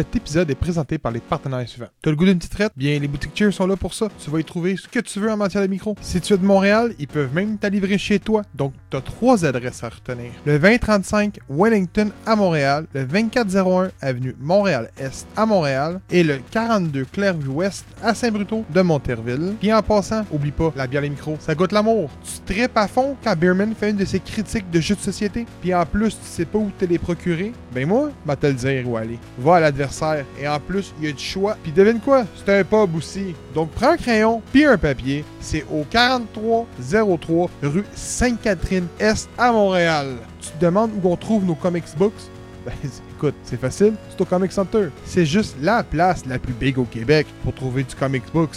Cet épisode est présenté par les partenaires suivants. T'as le goût d'une petite traite? Bien, les boutiques Cheers sont là pour ça. Tu vas y trouver ce que tu veux en matière de micro. Si tu es de Montréal, ils peuvent même t'alivrer chez toi. Donc, t'as trois adresses à retenir. Le 2035 Wellington à Montréal, le 2401 Avenue Montréal-Est à Montréal et le 42 Clairvue-Ouest à Saint-Bruto de Monterville. Puis en passant, oublie pas, la bière les micros, ça goûte l'amour. Tu tripes à fond quand Beerman fait une de ses critiques de jeux de société. Puis en plus, tu sais pas où te les procurer. Ben moi, va te le dire où aller. Va à l'adversaire. Et en plus, il y a du choix. Puis devine quoi? C'est un pub aussi. Donc prends un crayon puis un papier. C'est au 4303 rue Sainte-Catherine-Est à Montréal. Tu te demandes où on trouve nos comics books? Ben, écoute, c'est facile, c'est au Comic Center. C'est juste la place la plus big au Québec pour trouver du comics books,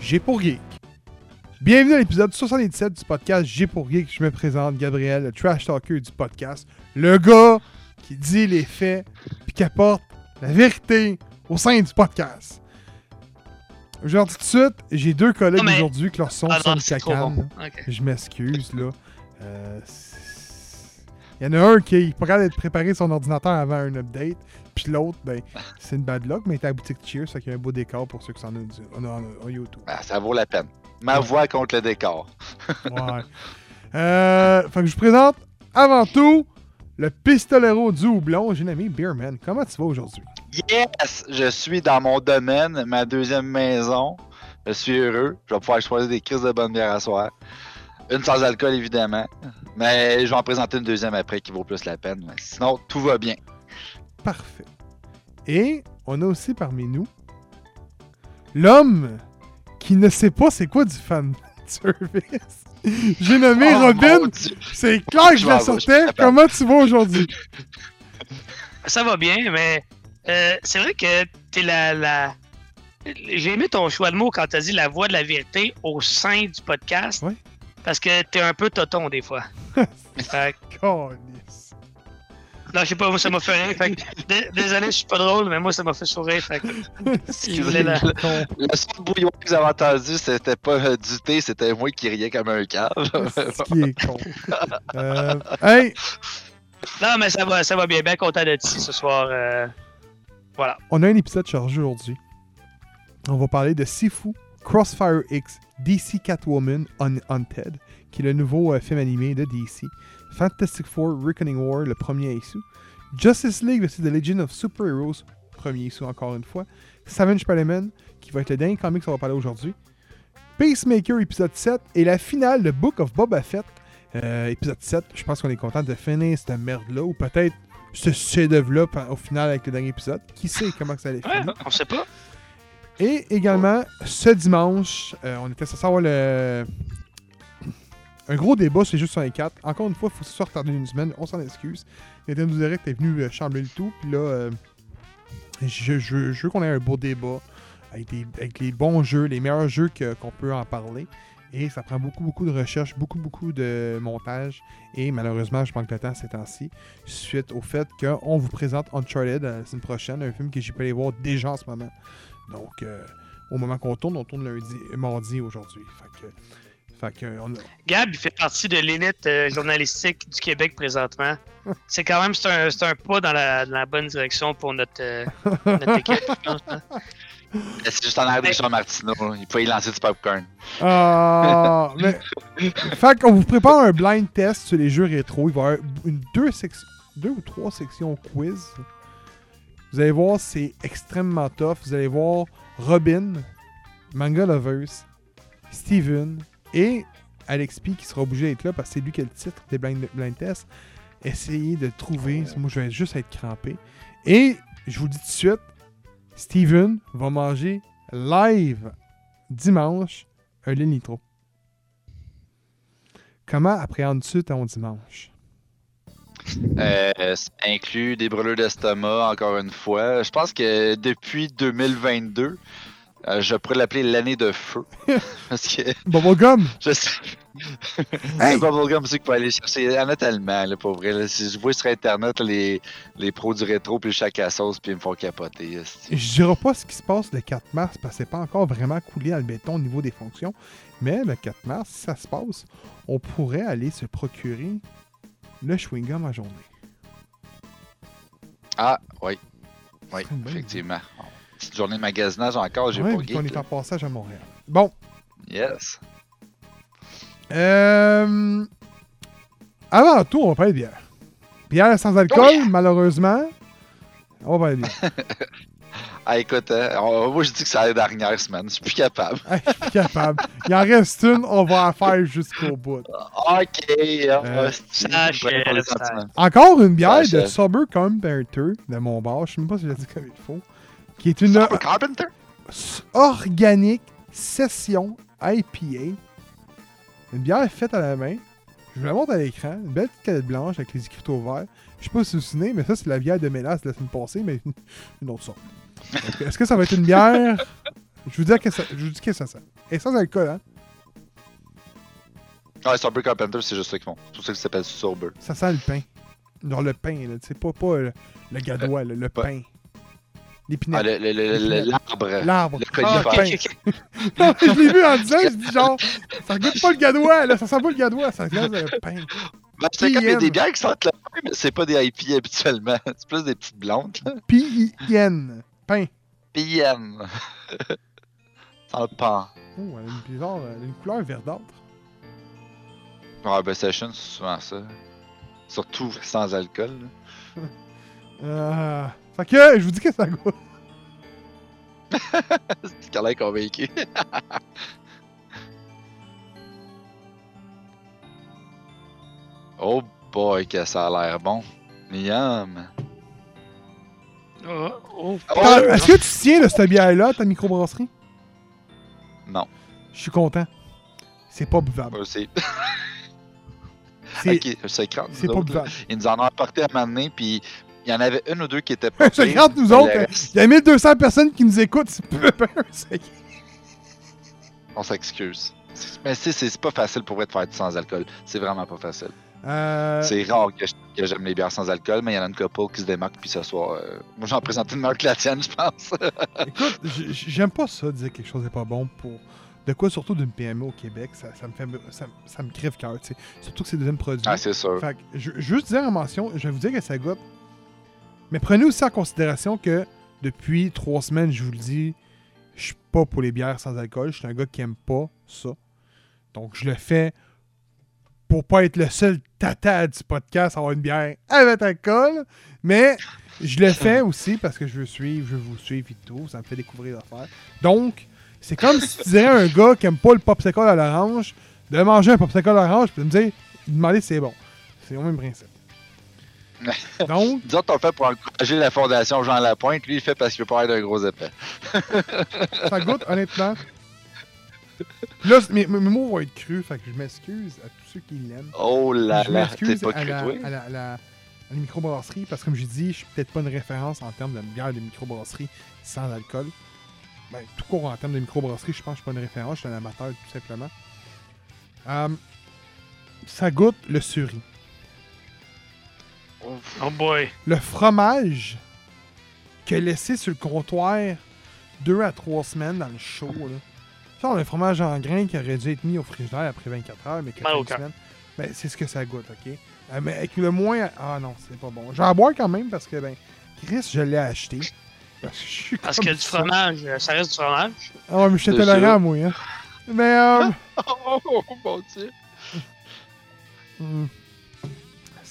G pour Geek. Bienvenue à l'épisode 77 du podcast G pour Geek. Je me présente Gabriel, le trash talker du podcast. Le gars qui dit les faits puis qui apporte la vérité au sein du podcast. Aujourd'hui, tout de suite, j'ai deux collègues mais- aujourd'hui qui leur son Ah bon. Ok. Je m'excuse, là. Euh, Il y en a un qui est pas capable d'être préparé son ordinateur avant un update, puis l'autre, ben, c'est une bad luck, mais à la boutique Cheers, ça qu'il y a un beau décor pour ceux qui s'en ont dit- on en YouTube. Ah, ça vaut la peine. Ma Ouais. voix contre le décor. Ouais. euh, fait que je vous présente, avant tout, le pistolero du houblon, j'ai nommé Beerman. Comment tu vas aujourd'hui? Yes! Je suis dans mon domaine, ma deuxième maison. Je suis heureux. Je vais pouvoir choisir des crises de bonne bière à soir. Une sans alcool, évidemment. Mais je vais en présenter une deuxième après qui vaut plus la peine. Mais sinon, tout va bien. Parfait. Et on a aussi parmi nous l'homme qui ne sait pas c'est quoi du fan service. J'ai nommé Oh, Robin. C'est clair que je la sortais. Comment tu vas aujourd'hui? Ça va bien, mais euh, c'est vrai que t'es la. la... J'ai aimé ton choix de mots quand t'as dit la voix de la vérité au sein du podcast. Ouais. Parce que t'es un peu toton des fois. Fait. Non, je sais pas, moi ça m'a fait rire. Fait que, dé- désolé, je suis pas drôle, mais moi ça mà fait sourire. Fait que, si vous voulez la-. Le son de bouillon que vous avez entendu, c'était pas euh, du thé, c'était moi qui riais comme un cave. Ce qui est con. Euh, hey, Non, mais ça va, ça va bien, bien content d'être ici ce soir. euh, Voilà. on a un épisode chargé aujourd'hui. On va parler de Sifu, Crossfire X, DC Catwoman Undead, qui est le nouveau euh, film animé de DC. Fantastic Four Reckoning War, le premier issue. Justice League vs. The Legend of Super Heroes, premier issue encore une fois. Savage Spider-Man, qui va être le dernier comic qu'on va parler aujourd'hui. Peacemaker épisode 7 et la finale de Book of Boba Fett, euh, épisode 7. Je pense qu'on est content de finir cette merde-là, ou peut-être ce chef-d'œuvre-là au final avec le dernier épisode. Qui sait comment que ça allait Ouais, finir? on sait pas. Et également, ce dimanche, euh, on était censé avoir le... un gros débat les jeux sur les 4. Encore une fois, il faut ce soit retardé d'une semaine. On s'en excuse. Nintendo Direct est venu euh, chambrer le tout. Puis là, euh, je, je- je veux qu'on ait un beau débat avec, les bons jeux, les meilleurs jeux qu'on peut en parler. Et ça prend beaucoup, beaucoup de recherche, beaucoup, beaucoup de montage. Et malheureusement, je manque de temps ces temps-ci. Suite au fait qu'on vous présente Uncharted euh, la semaine prochaine, un film que j'ai pu aller voir déjà en ce moment. Donc, euh, au moment qu'on tourne, on tourne lundi, mardi aujourd'hui. Fait que, fait que on a- Gab, il fait partie de l'élite euh, journalistique du Québec présentement. C'est quand même c'est un, c'est un pas dans la, dans la bonne direction pour notre, euh, notre équipe. hein. C'est juste en arrière de Jean Martineau. Il faut y lancer du popcorn. Ah, mais, fait qu'on vous prépare un blind test sur les jeux rétro. Il va y avoir une, deux, deux ou trois sections quiz. Vous allez voir, c'est extrêmement tough. Vous allez voir Robin, Manga Lovers, Steven et Alex P qui sera obligé d'être là parce que c'est lui qui a le titre des blind, blind tests. Essayez de trouver. Moi, je vais juste être crampé. Et je vous dis tout de suite, Steven va manger live dimanche un lait nitro. Comment appréhendes-tu ton dimanche? Euh, ça inclut des brûlures d'estomac, encore une fois. Je pense que depuis 2022, euh, je pourrais l'appeler l'année de feu. Parce que Bubblegum! je sais. Hey! Le Bubblegum, c'est qu'il faut aller chercher. Tellement, là, pour vrai. là. Si je vois sur Internet là, les, les pros du rétro puis le chac à sauce, puis ils me font capoter. Je dirais pas ce qui se passe le 4 mars parce que c'est pas encore vraiment coulé à le béton au niveau des fonctions. Mais le 4 mars, si ça se passe, on pourrait aller se procurer le chewing-gum à journée. Ah, oui. Oui, effectivement. Petite journée de magasinage encore, j'ai Ouais, pas geek. est en passage à Montréal. Bon. Yes. Euh... Avant tout, on va parler de bière. Bière sans alcool, Oh yeah! malheureusement. On va parler de bière. Ah, écoute, hein, on- moi, je dis que c'est la dernière semaine. Je suis plus capable. Hey, je suis plus capable. Il en reste une, on va en faire jusqu'au bout. Ok. ah, Euh, je prends pas les ça- sentiments. Encore une bière de. Sober Comparator de mon bar. Je sais même pas si je l'ai dit comme il faut. Qui est une Carpenter? organique session IPA. Une bière faite à la main. Je vous la montre à l'écran. Une belle petite canette blanche avec les écriteaux verts. Je sais pas si vous vous souvenez, mais ça, c'est la bière de mélasse de la semaine passée, mais une autre sorte. Est-ce que ça va être une bière? Je vous dis que ça, je vous dis que ça sent. Et sans alcool, hein? Ouais, Super Carpenter, c'est juste ça qu'ils font. C'est pour ça que ça s'appelle Sober. Ça sent le pain. Genre le pain, là. Sais, pas, pas le, le gadois, là, le pain. Ah, L'épinette. le- l'arbre. L'arbre. le Ah, conifère. ok, pain. ok, ok. Non, je l'ai vu en disant, je dis genre, ça goûte pas le gadois, là, ça sent pas le gadois, ça goûte le pain. Ben, c'est comme il y a des bières qui sentent le pain, mais c'est pas des IPA habituellement. C'est plus des petites blondes. là. P-I-N. Pain. PM. Sans le pain. Oh, elle a une, bizarre, elle a une couleur verdâtre. Ouais, ben Session, c'est souvent ça. Surtout sans alcool. là. Euh, fait que, je vous dis que ça goûte. C'est qu'elle est convaincu. oh boy, que ça a l'air bon. Yum. Oh, oh. Attends, Est-ce que tu tiens de cette bière-là, ta microbrasserie? Non, Je suis content. C'est pas buvable. moi aussi. C'est c'est écran. c'est pas buvable. Ils nous en ont apporté à un moment donné, puis il y en avait une ou deux qui étaient pas. C'est pires, grave, nous autres. Il y a 1200 personnes qui nous écoutent, c'est peu peu un secret. On s'excuse. Mais c'est- pas facile pour de faire sans alcool. C'est vraiment pas facile. Euh, C'est rare que je- j'aime les bières sans alcool, mais il y en a une couple qui se démarque, puis ce soir. euh, Moi, j'en présente une meilleure que la tienne, je pense. Écoute, j'aime pas ça, dire que quelque chose n'est pas bon pour. De quoi, surtout d'une PME au Québec, ça, ça me fait. Ça, ça me crève cœur. Surtout que c'est deuxième produit. ah, c'est sûr. Fait que, je, juste dire en mention, je vais vous dire que ça goûte. Mais prenez aussi en considération que depuis trois semaines, je vous le dis, je suis pas pour les bières sans alcool. Je suis un gars qui aime pas ça. Donc, je le fais pour pas être le seul tata du podcast à avoir une bière avec alcool. Mais je le fais aussi parce que je veux suivre, je veux vous suivre et tout. Ça me fait découvrir l'affaire. Donc, c'est comme si tu dirais à un gars qui aime pas le popsicle à l'orange de manger un popsicle à l'orange puis de me dire, demander si c'est bon. C'est au même principe. Donc, Nous autres, on fait pour encourager la fondation Jean Lapointe. Lui, il fait parce qu'il veut pas être un gros épais. ça goûte honnêtement. Là, mes, mes mots vont être crus, fait que je m'excuse à tous ceux qui l'aiment. Oh là je là, t'es m'excuse pas cru, toi? à, la, à la- à la microbrasserie parce que, comme j'ai dit, je suis peut-être pas une référence en termes de bière de microbrasserie sans alcool. Ben, tout court en termes de microbrasserie, je pense que je suis pas une référence, je suis un amateur tout simplement. Euh, ça goûte le suri. Oh boy. Le fromage qu'il a laissé sur le comptoir deux à trois semaines dans le chaud. Là. A un fromage en grain qui aurait dû être mis au frigidaire après 24 heures, mais que une semaine. Ben, c'est ce que ça goûte, ok? Euh, mais avec le moins. Ah non, c'est pas bon. Je vais en boire quand même parce que, ben, Chris, je l'ai acheté. Parce que je suis Parce comme que du ça. fromage, euh, ça reste du fromage. Ah ouais, mais je suis tolérant, moi. Hein. Mais, euh, Oh, mon dieu. hmm.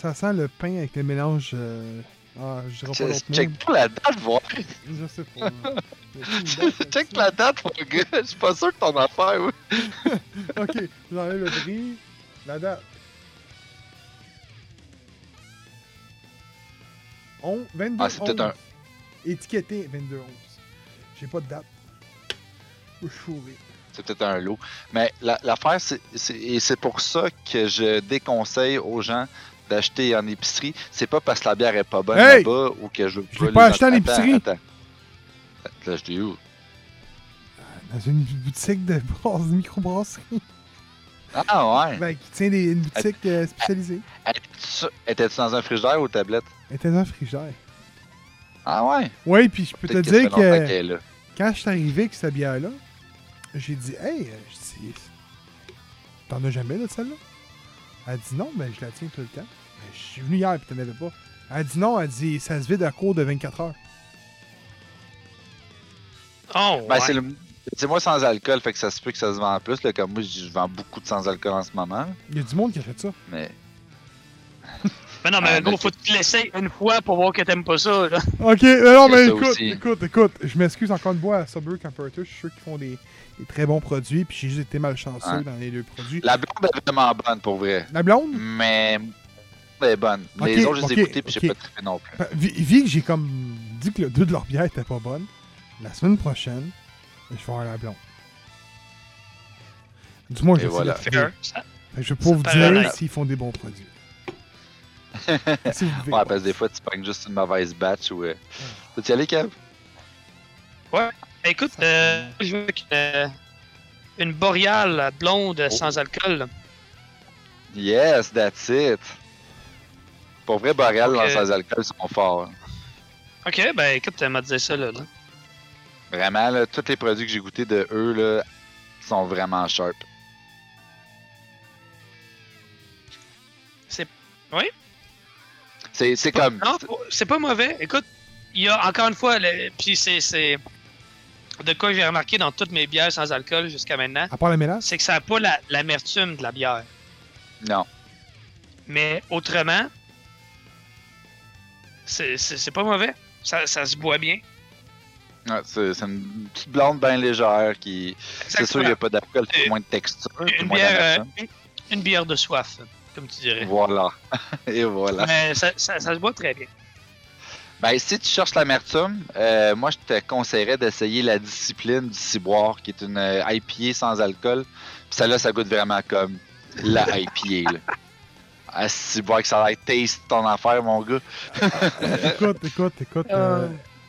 Ça sent le pain avec le mélange. euh, Ah, je dirais pas Check pas la date, voir. Je sais pas. date Check ça? la date, mon gars. Je suis pas sûr de ton affaire, oui. Ok, j'enlève le prix. La date. On, 22 Ah, c'est peut-être un. Étiqueté 22 11. J'ai pas de date. Je suis fourré. C'est peut-être un lot. Mais la- l'affaire, c'est, c'est- et c'est pour ça que je déconseille aux gens d'acheter en épicerie, c'est pas parce que la bière est pas bonne Hey! là-bas ou que je veux les pas acheté en épicerie. Attends. Là, je dis où? Dans une boutique de, brasse- de microbrasserie. Ah ouais. Ben, qui tient des, une boutique euh, spécialisée. Étais-tu dans un frigidaire ou tablette? Était dans un frigidaire. Ah ouais. Ouais, puis je peux te dire que quand je suis arrivé avec cette bière-là, j'ai dit, hey, euh, je dis, t'en as jamais de celle-là? Elle dit non, mais je la tiens tout le temps. Ben, je suis venu hier, puis t'en avais pas. Elle dit non, elle dit, ça se vide à court de 24 heures. Oh, Ben, ouais. c'est le. C'est moi sans alcool, fait que ça se peut que ça se vend plus. Là, comme moi, je vends beaucoup de sans alcool en ce moment. Il y a du monde qui achète ça. Mais Mais non, mais Ah, gros, faut tu l'essayes une fois pour voir que t'aimes pas ça, là. Ok, euh, non, Il y a mais écoute, aussi. écoute, écoute, je m'excuse encore une fois à Sober Comparator. Je suis sûr qu'ils font des, des très bons produits, puis j'ai juste été malchanceux Ouais. dans les deux produits. la blonde est vraiment bonne pour vrai. La blonde, Mais. Elle est bonne. Les autres, je les ai écoutés puis j'ai pas trippé non plus. Vu, que j'ai comme dit que le deux de leur bière était pas bonne, la semaine prochaine, je vais avoir la blonde. Du moins, je Et vais voilà. essayer de la Fair. Ça- trouver. Fait que Je vais pouvoir vous dire s'ils font des bons produits. Vous. Ouais, parce que des fois, tu pognes juste une mauvaise batch ou. Euh... Peux-tu y aller, Kev? Écoute, euh, je veux avec euh, une boréale blonde sans alcool. là. Yes, that's it. Pour vrai, Boréal, Ok. dans sans alcool, sont forts. Ok, ben écoute, elle m'a dit ça, là. là. Vraiment, là, tous les produits que j'ai goûtés de eux, là, sont vraiment sharp. C'est- oui? C'est c'est comme. Non, c'est pas mauvais. Écoute, il y a encore une fois, le- puis c'est- c'est de quoi j'ai remarqué dans toutes mes bières sans alcool jusqu'à maintenant, À part la mélange, c'est que ça n'a pas la- l'amertume de la bière. Non. Mais autrement, c'est c'est- c'est pas mauvais. Ça, ça se boit bien. Ouais, c'est c'est une petite blonde bien légère qui. C'est sûr, il n'y a pas d'alcool, il Euh, moins de texture. Une moins bière, euh, une bière de soif, comme tu dirais. Voilà. Et voilà. Mais ça, ça- ça se boit très bien. Ben, si tu cherches l'amertume, euh, moi, je te conseillerais d'essayer la discipline du ciboire, qui est une euh, IPA sans alcool. Puis celle-là, ça goûte vraiment comme la IPA. Là. Ah, ciboire, que ça a taste ton affaire, mon gars. écoute, écoute, écoute. euh,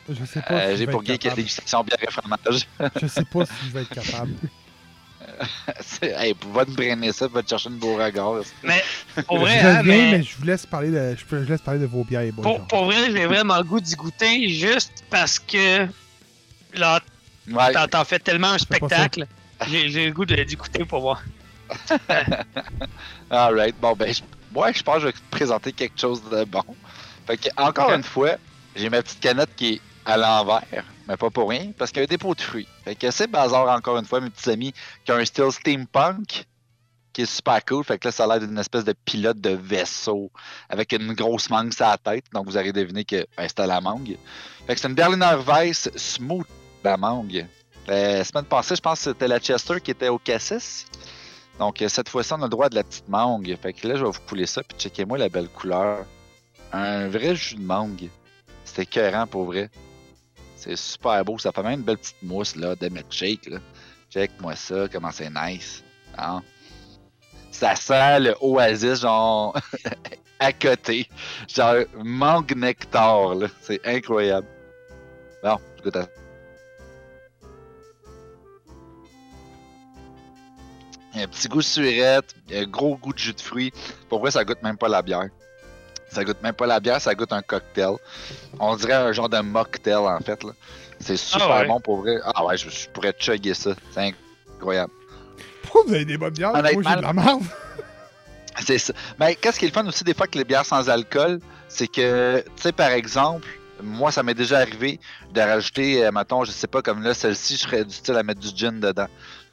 je sais pas. Euh, si J'ai pour être gay que capable. dégustation bière et fromage. Je sais pas si je vais être capable. C'est- hey, va te brainer ça, va te chercher une beau regard. Mais pour vrai, je hein, mais mais je vous laisse parler de, je, laisse parler de vos bières et boys. pour, pour vrai, j'ai vraiment le goût d'y goûter juste parce que là, Ouais, t'en- fais tellement un spectacle. J'ai le goût de- d'y goûter pour voir. alright. Bon, ben, je, ouais, je pense que je vais te présenter quelque chose de bon. Fait que, encore une fois, j'ai ma petite canette qui est à l'envers, mais pas pour rien, parce qu'il y a un dépôt de fruits. Fait que c'est bazar, encore une fois, mes petits amis, qui a un style steampunk, qui est super cool. Fait que là, ça a l'air d'une espèce de pilote de vaisseau, avec une grosse mangue sur la tête. Donc, vous aurez deviné que ben, c'était la mangue. Fait que c'est une Berliner Weiss smooth, la mangue. La semaine passée, je pense que c'était la Chester qui était au cassis. Donc, cette fois-ci, on a le droit de la petite mangue. Fait que là, je vais vous couler ça, puis checkez-moi la belle couleur. Un vrai jus de mangue. C'était écœurant pour vrai. C'est super beau. Ça fait même une belle petite mousse là, de milkshake. Là. Check-moi ça, comment c'est nice. Hein? Ça sent le oasis, genre, à côté. Genre, mangue nectar, là. C'est incroyable. Bon, je goûte à un petit goût de surette, un gros goût de jus de fruits. Pour vrai, ça goûte même pas la bière. Ça goûte même pas la bière, ça goûte un cocktail. On dirait un genre de mocktail en fait. là. C'est super ouais. bon pour vrai. Ah ouais, je, je pourrais chugger ça. C'est incroyable. Pourquoi vous avez des bonnes bières? Moi, j'ai de la merde. C'est ça. Mais qu'est-ce qui est le fun aussi des fois avec les bières sans alcool, c'est que, tu sais, par exemple, moi, ça m'est déjà arrivé de rajouter, euh, mettons, je sais pas, comme là, celle-ci, je serais du style à mettre du gin dedans.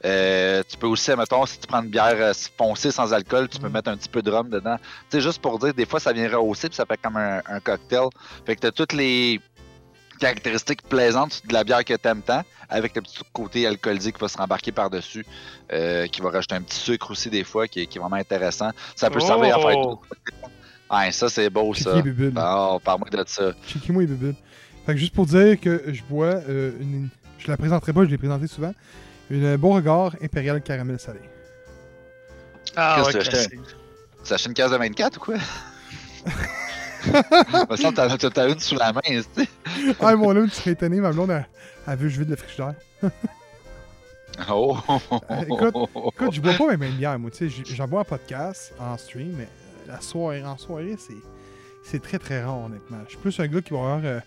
Euh, tu peux aussi, mettons, si tu prends une bière euh, foncée sans alcool, tu peux Mm. mettre un petit peu de rhum dedans. Tu sais, juste pour dire, des fois, ça vient rehausser, puis ça fait comme un, un cocktail. Fait que t'as toutes les caractéristiques plaisantes de la bière que t'aimes tant, avec le petit côté alcoolisé qui va se rembarquer par-dessus, euh, qui va rajouter un petit sucre aussi des fois, qui, est- qui est vraiment intéressant. Ça peut servir à faire Oh! Ouais, ça c'est beau ça. Bubule. Oh, parle-moi de ça. Checkez-moi les bubule. Fait que juste pour dire que je bois euh, une. Je la présenterai pas, je l'ai présentée souvent. Une bon regard impérial caramel salé. Ah ouais. Tu achètes une case de 24 ou quoi? me semble que t'as- une sous la main, tu sais. Ah, mon homme, tu serais étonné, ma blonde, veut que je vide le frigidaire. Oh! Euh, écoute, Écoute, je bois pas mes mêmes bières, moi, tu sais, j'en bois en podcast, en stream, mais euh, la soirée, en soirée, c'est, c'est très très rare, honnêtement. Je suis plus un gars qui va avoir euh,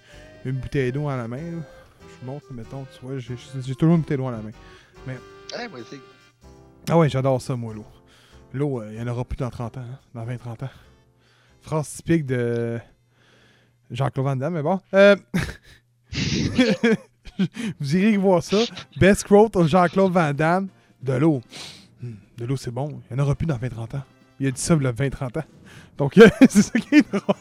une bouteille d'eau à la main, là. Je monte, mettons, tu vois, j'ai, j'ai toujours une bouteille d'eau à la main. Ouais, moi aussi. Ah ouais, j'adore ça, moi, l'eau. L'eau, euh, il y en aura plus dans 30 ans, hein, dans 20-30 ans. Phrase typique de Jean-Claude Van Damme, mais bon. Euh... Vous irez voir ça. Best quote de Jean-Claude Van Damme, de l'eau. Hmm, de l'eau, c'est bon. Il n'y en aura plus dans 20-30 ans. Il a dit ça il y a 20-30 ans. Donc, euh, c'est ça qui est drôle.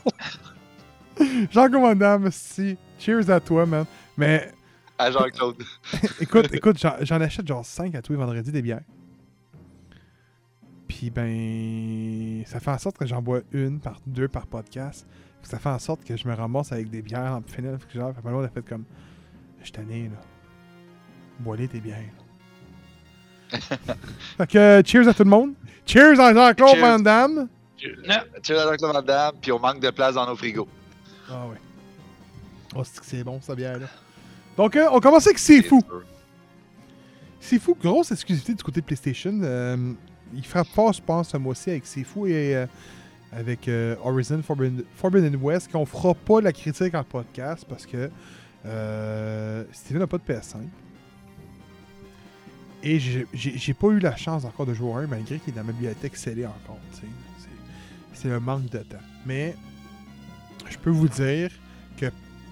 Jean-Claude Van Damme, si. Cheers à toi, man. Mais À Jean-Claude. écoute, écoute, j'en, achète genre 5 à tous les vendredis des bières. Puis ben, ça fait en sorte que j'en bois une par deux par podcast. Ça fait en sorte que je me ramasse avec des bières en finale. Fait que ma a fait comme, je suis tanné là. Bois-les tes bières. fait que euh, cheers à tout le monde. Cheers à Jean-Claude Cheers. Van Damme. Non, Tu à Jean-Claude Van Damme, puis on manque de place dans nos frigos. Ah ouais. Oh, c'est que c'est bon cette bière là. Donc euh, on commence avec C'est fou. C'est fou, grosse exclusivité du côté de PlayStation. Euh, il frappe fort, je pense, ce mois-ci avec C'est fou et euh, avec euh, Horizon Forbidden, Forbidden West, qu'on fera pas la critique en podcast parce que euh, Steven n'a pas de PS5. Et j'ai- pas eu la chance encore de jouer à un, malgré qu'il est dans ma bibliothèque scellée encore. C'est le manque de temps. Mais je peux vous dire que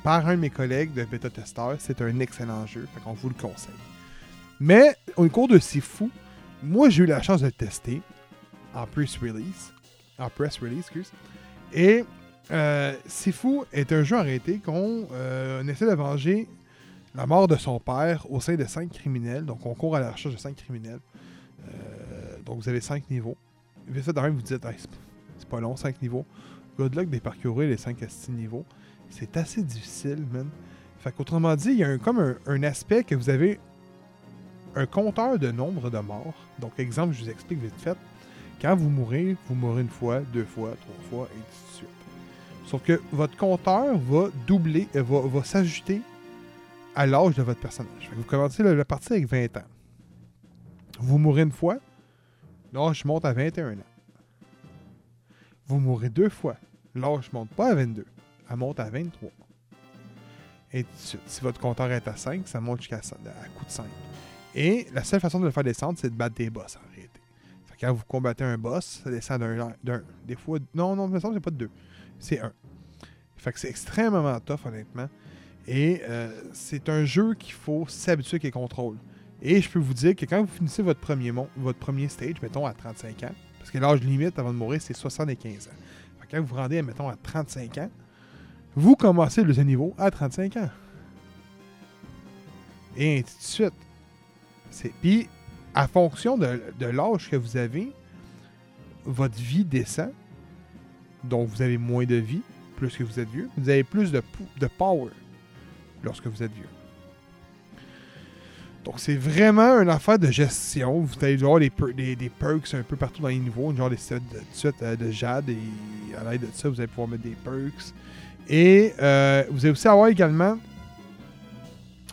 par un de mes collègues de bêta-testeurs, c'est un excellent jeu. Fait qu'on vous le conseille. Mais au cours de fou, moi j'ai eu la chance de le tester en press release. En press release, excuse. Et euh, est un jeu arrêté qu'on euh, essaie de venger la mort de son père au sein de cinq criminels. Donc on court à la recherche de cinq criminels. Euh, donc vous avez cinq niveaux. Vite fait, de même, vous dites, c'est pas- long, cinq niveaux. Good luck de parcourir les 5 à 6 niveaux. C'est assez difficile, man. Fait qu'autrement dit, il y a comme un, aspect que vous avez un compteur de nombre de morts. Donc, exemple, je vous explique vite fait. Quand vous mourrez, vous mourrez une fois, deux fois, trois fois, et ainsi de suite. Sauf que votre compteur va doubler, euh, va, s'ajouter à l'âge de votre personnage. Vous commencez la, la partie avec 20 ans. Vous mourrez une fois, l'âge monte à 21 ans. Vous mourrez deux fois, l'âge monte pas à 22, monte à 23. Et. Si votre compteur est à 5, ça monte jusqu'à à coup de 5. Et la seule façon de le faire descendre, c'est de battre des boss en réalité. Fait que quand vous combattez un boss, ça descend d'un. Des fois. Non, non, me semble c'est pas de deux. C'est un. Fait que c'est extrêmement tough, honnêtement. Et euh, c'est un jeu qu'il faut s'habituer avec les contrôles. Et je peux vous dire que quand vous finissez votre premier, mon- votre premier stage, mettons à 35 ans, parce que l'âge limite avant de mourir, c'est 75 ans. Fait que quand vous vous rendez, mettons, à 35 ans, vous commencez le niveau à 35 ans. Et ainsi de suite. C'est- Puis, à fonction de, de l'âge que vous avez, votre vie descend. Donc, vous avez moins de vie, plus que vous êtes vieux. Vous avez plus de, de power lorsque vous êtes vieux. Donc, c'est vraiment une affaire de gestion. Vous allez avoir des, per- des, des perks un peu partout dans les niveaux, genre des sets euh, de jade, et à l'aide de ça, vous allez pouvoir mettre des perks. Et euh, vous allez aussi avoir également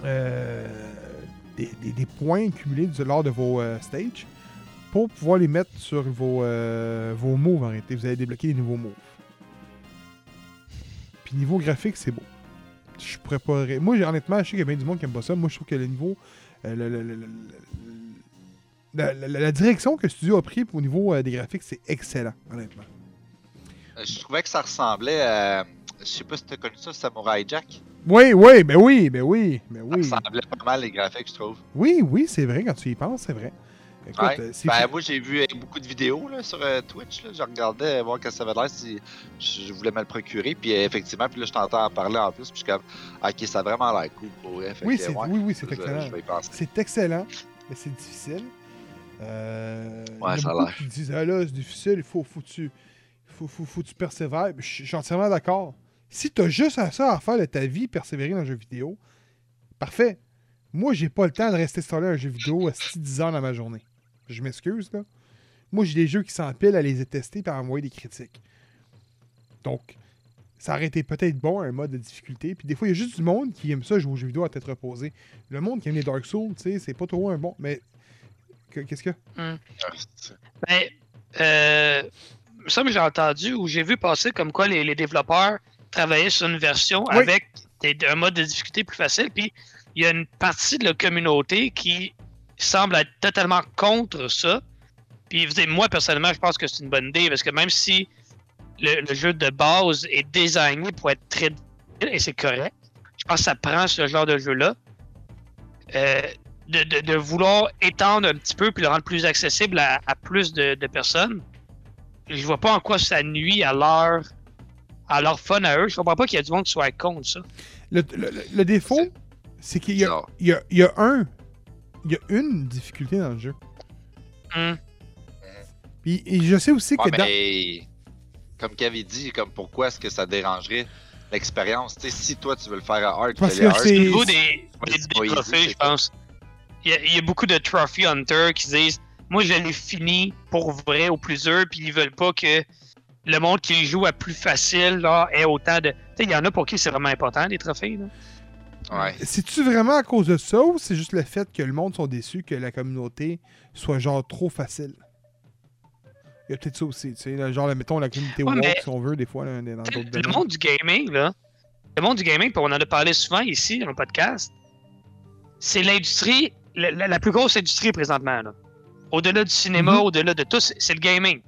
euh, des, points cumulés du- lors de vos euh, stages pour pouvoir les mettre sur vos, euh, vos moves en réalité. Vous allez débloquer des nouveaux moves. Puis niveau graphique, c'est beau. Je pourrais pas. Moi, honnêtement, je sais qu'il y a bien du monde qui aime pas ça. Moi, je trouve que le niveau. euh, la, la- direction que le studio a pris au niveau des graphiques, c'est excellent, honnêtement. Je trouvais que ça ressemblait à. Je sais pas si t'as connu ça, Samurai Jack. Oui, oui, ben oui, ben oui, ben oui. Ça ressemblait pas mal les graphiques, je trouve. Oui, oui, c'est vrai, quand tu y penses, c'est vrai. Écoute, Ouais. euh, Ben, moi, j'ai vu euh, beaucoup de vidéos là, sur euh, Twitch. Là. Je regardais voir que ça avait l'air si je voulais me le procurer. Puis euh, effectivement, puis là, je t'entends en parler en plus. Puis je suis comme, ok, ça a vraiment l'air cool pour vrai. Oui, que, c'est, ouais, oui, oui, c'est excellent. C'est excellent, mais c'est difficile. Euh, il y en Ouais, a ça a l'air. qui disent Ah là, c'est difficile, il faut, faut, que tu, faut, faut, faut tu persévères. Je suis entièrement d'accord. Si tu as juste à ça à faire de ta vie, persévérer dans un jeu vidéo, parfait. Moi, j'ai pas le temps de rester installé un jeu vidéo à 6-10 heures dans ma journée. Je m'excuse, là. Moi, j'ai des jeux qui s'empilent à les tester et à envoyer des critiques. Donc, ça aurait été peut-être bon un mode de difficulté. Puis des fois, il y a juste du monde qui aime ça jouer aux jeux vidéo à tête reposée. Le monde qui aime les Dark Souls, tu sais, c'est pas trop un bon. Mais que- qu'est-ce que. Ben, euh, ça, mais j'ai entendu ou j'ai vu passer comme quoi les, les développeurs travaillaient sur une version Oui. avec des- un mode de difficulté plus facile. Puis il y a une partie de la communauté qui semble être totalement contre ça. Puis vous savez, moi, personnellement, je pense que c'est une bonne idée parce que même si le, le jeu de base est designé pour être très difficile, et c'est correct, je pense que ça prend ce genre de jeu-là. Euh, de, de- de vouloir étendre un petit peu puis le rendre plus accessible à, à plus de, de personnes, je vois pas en quoi ça nuit à leur à leur fun à eux. Je comprends pas qu'il y a du monde qui soit contre ça. Le, le- le- le défaut, c'est qu'il y a, bizarre. il y, a, il y a un. Il y a une difficulté dans le jeu. Hum. Puis et je sais aussi que dans. comme Kevin dit, comme pourquoi est-ce que ça dérangerait l'expérience? Tu sais, si toi tu veux le faire à hard, Parce que hard. c'est- Au niveau des, des- trophées, je pense. Il y, a, il y a beaucoup de trophy hunters qui disent Moi, je l'ai fini pour vrai au plus dur, puis ils veulent pas que le monde qui joue à plus facile là, ait autant de. Tu sais, il y en a pour qui c'est vraiment important, les trophées. Là. Ouais. C'est-tu vraiment à cause de ça ou c'est juste le fait que le monde sont déçus que la communauté soit genre trop facile? Il y a peut-être ça aussi, tu sais, là, genre, mettons, la communauté Ouais, woke, mais- si on veut, des fois, là, dans d'autres Le domaines. monde du gaming, là, le monde du gaming, puis on en a parlé souvent ici dans le podcast, c'est l'industrie, la, la- la plus grosse industrie présentement. là. Au-delà du cinéma, Mhm. au-delà de tout, c'est le gaming.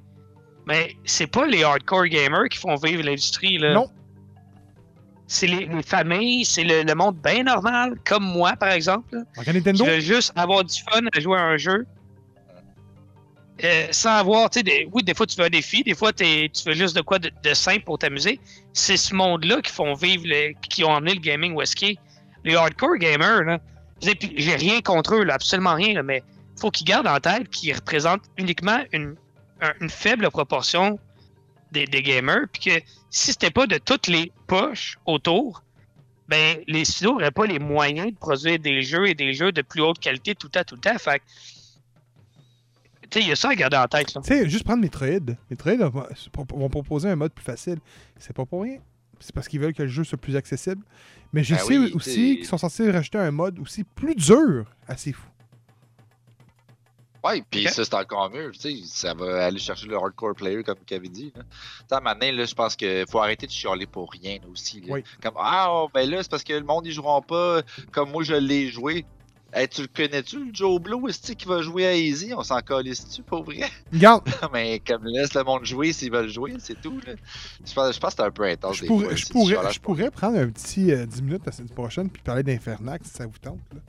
Mais c'est pas les hardcore gamers qui font vivre l'industrie. là. Non, C'est les, les familles, c'est le, le monde bien normal, comme moi, par exemple, là, qui Nintendo, veut juste avoir du fun à jouer à un jeu. euh, sans avoir, tu sais, des- oui, des fois tu veux un défi, des fois tu veux juste de quoi de, de simple pour t'amuser. C'est ce monde-là qui font vivre, le, qui ont amené le gaming où est. Les hardcore gamers, là, j'ai rien contre eux, là, absolument rien, là, mais faut qu'ils gardent en tête qu'ils représentent uniquement une, un- une faible proportion des, des gamers, puis que si c'était pas de toutes les poches autour, ben les studios n'auraient pas les moyens de produire des jeux et des jeux de plus haute qualité tout le temps, tout le temps. Fait que, tu sais, il y a ça à garder en tête, tu sais, juste prendre Metroid. Metroid va- vont proposer un mode plus facile. C'est pas pour rien. C'est parce qu'ils veulent que le jeu soit plus accessible. Mais je Ben sais oui, aussi qu'ils sont censés rajouter un mode aussi plus dur. Assez fou. Ouais, puis ça, c'est encore mieux. Tu sais, ça va aller chercher le hardcore player, comme Kevin dit. Là. Donné, là, je pense qu'il faut arrêter de chialer pour rien là, aussi. là. Oui. Comme, ah, oh, ben là, c'est parce que le monde, ils joueront pas comme moi, je l'ai joué. Hey, tu le connais-tu, le Joe Blow, est qui va jouer à Easy? On s'en calisse-tu, pour vrai? Regarde, Mais comme laisse le monde jouer s'ils veulent jouer, c'est tout. Là. Je pense, je pense que c'est un peu intense. je pourrais, fois, je pourrais, je pourrais prendre un petit euh, 10 minutes la semaine prochaine puis parler d'Infernax si ça vous tente. Là.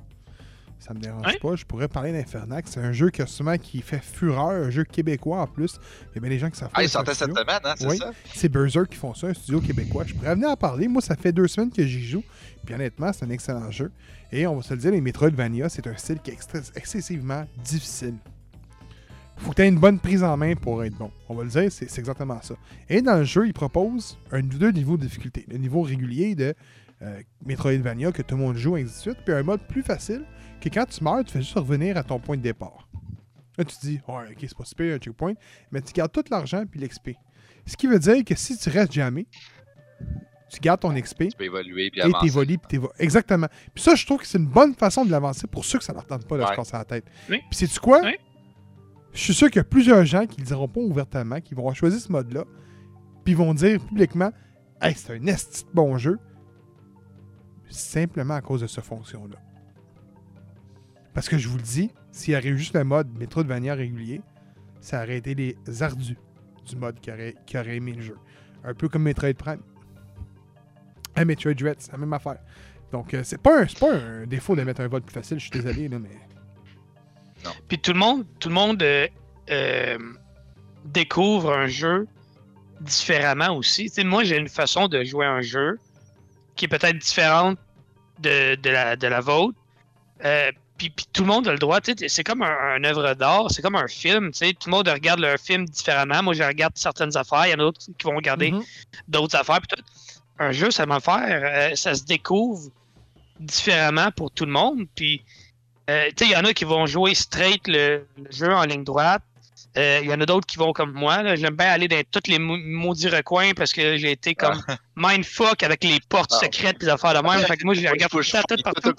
Ça me dérange Ouais. pas. Je pourrais parler d'Infernax. C'est un jeu que, souvent, qui fait fureur, un jeu québécois en plus. Il y a bien des gens qui savent. Ah, il sortait cette semaine, hein, c'est Oui. ça? C'est Berserk qui font ça, un studio québécois. Je pourrais venir en parler. Moi, ça fait deux semaines que j'y joue. Puis honnêtement, c'est un excellent jeu. Et on va se le dire, les Metroidvania, c'est un style qui est excessivement difficile. Faut que tu aies une bonne prise en main pour être bon. On va le dire, c'est exactement ça. Et dans le jeu, il propose un ou deux niveaux de difficulté. Le niveau régulier de euh, Metroidvania que tout le monde joue, et ainsi de suite. Puis un mode plus facile que quand tu meurs, tu fais juste revenir à ton point de départ. Là, tu te dis, ouais, ok, c'est pas super, un checkpoint, mais tu gardes tout l'argent puis l'XP. Ce qui veut dire que si tu restes jamais, tu gardes ton XP Tu peux évoluer puis et avancer. t'évolues puis t'évo- Exactement. Puis ça, je trouve que c'est une bonne façon de l'avancer pour ceux que ça leur tente pas de se Ouais. casser la tête. Oui. Puis sais-tu quoi? Oui. Je suis sûr qu'il y a plusieurs gens qui le diront pas ouvertement, qui vont choisir ce mode-là, puis vont dire publiquement Hey, c'est un esti de bon jeu. Simplement à cause de cette fonction-là. Parce que je vous le dis, s'il y avait juste le mode Metroidvania régulier, ça aurait été les ardus du mode qui aurait, aimé le jeu. Un peu comme Metroid Prime. Un Metroid Dread, c'est la même affaire. Donc, euh, c'est pas, un- pas un défaut de mettre un vote plus facile, je suis désolé, là, mais. Puis tout le monde, tout le monde euh, euh, découvre un jeu différemment aussi. Tu sais, moi, j'ai une façon de jouer un jeu qui est peut-être différente de, la, de la vôtre. Puis, puis tout le monde a le droit. C'est comme un, un œuvre d'art, c'est comme un film. tu sais, Tout le monde regarde leur film différemment. Moi, je regarde certaines affaires. Il y en a d'autres qui vont regarder Mhm. d'autres affaires. puis tout. Un jeu, ça va faire. euh, ça se découvre différemment pour tout le monde. Puis, euh, tu sais, il y en a qui vont jouer straight le, le jeu en ligne droite. Euh, Il y en a d'autres qui vont comme moi. J'aime bien aller dans tous les mau- maudits recoins parce que j'ai été comme mindfuck avec les portes Ah. secrètes et des affaires de même. Fait que moi, je les regarde tout le temps, tout partout.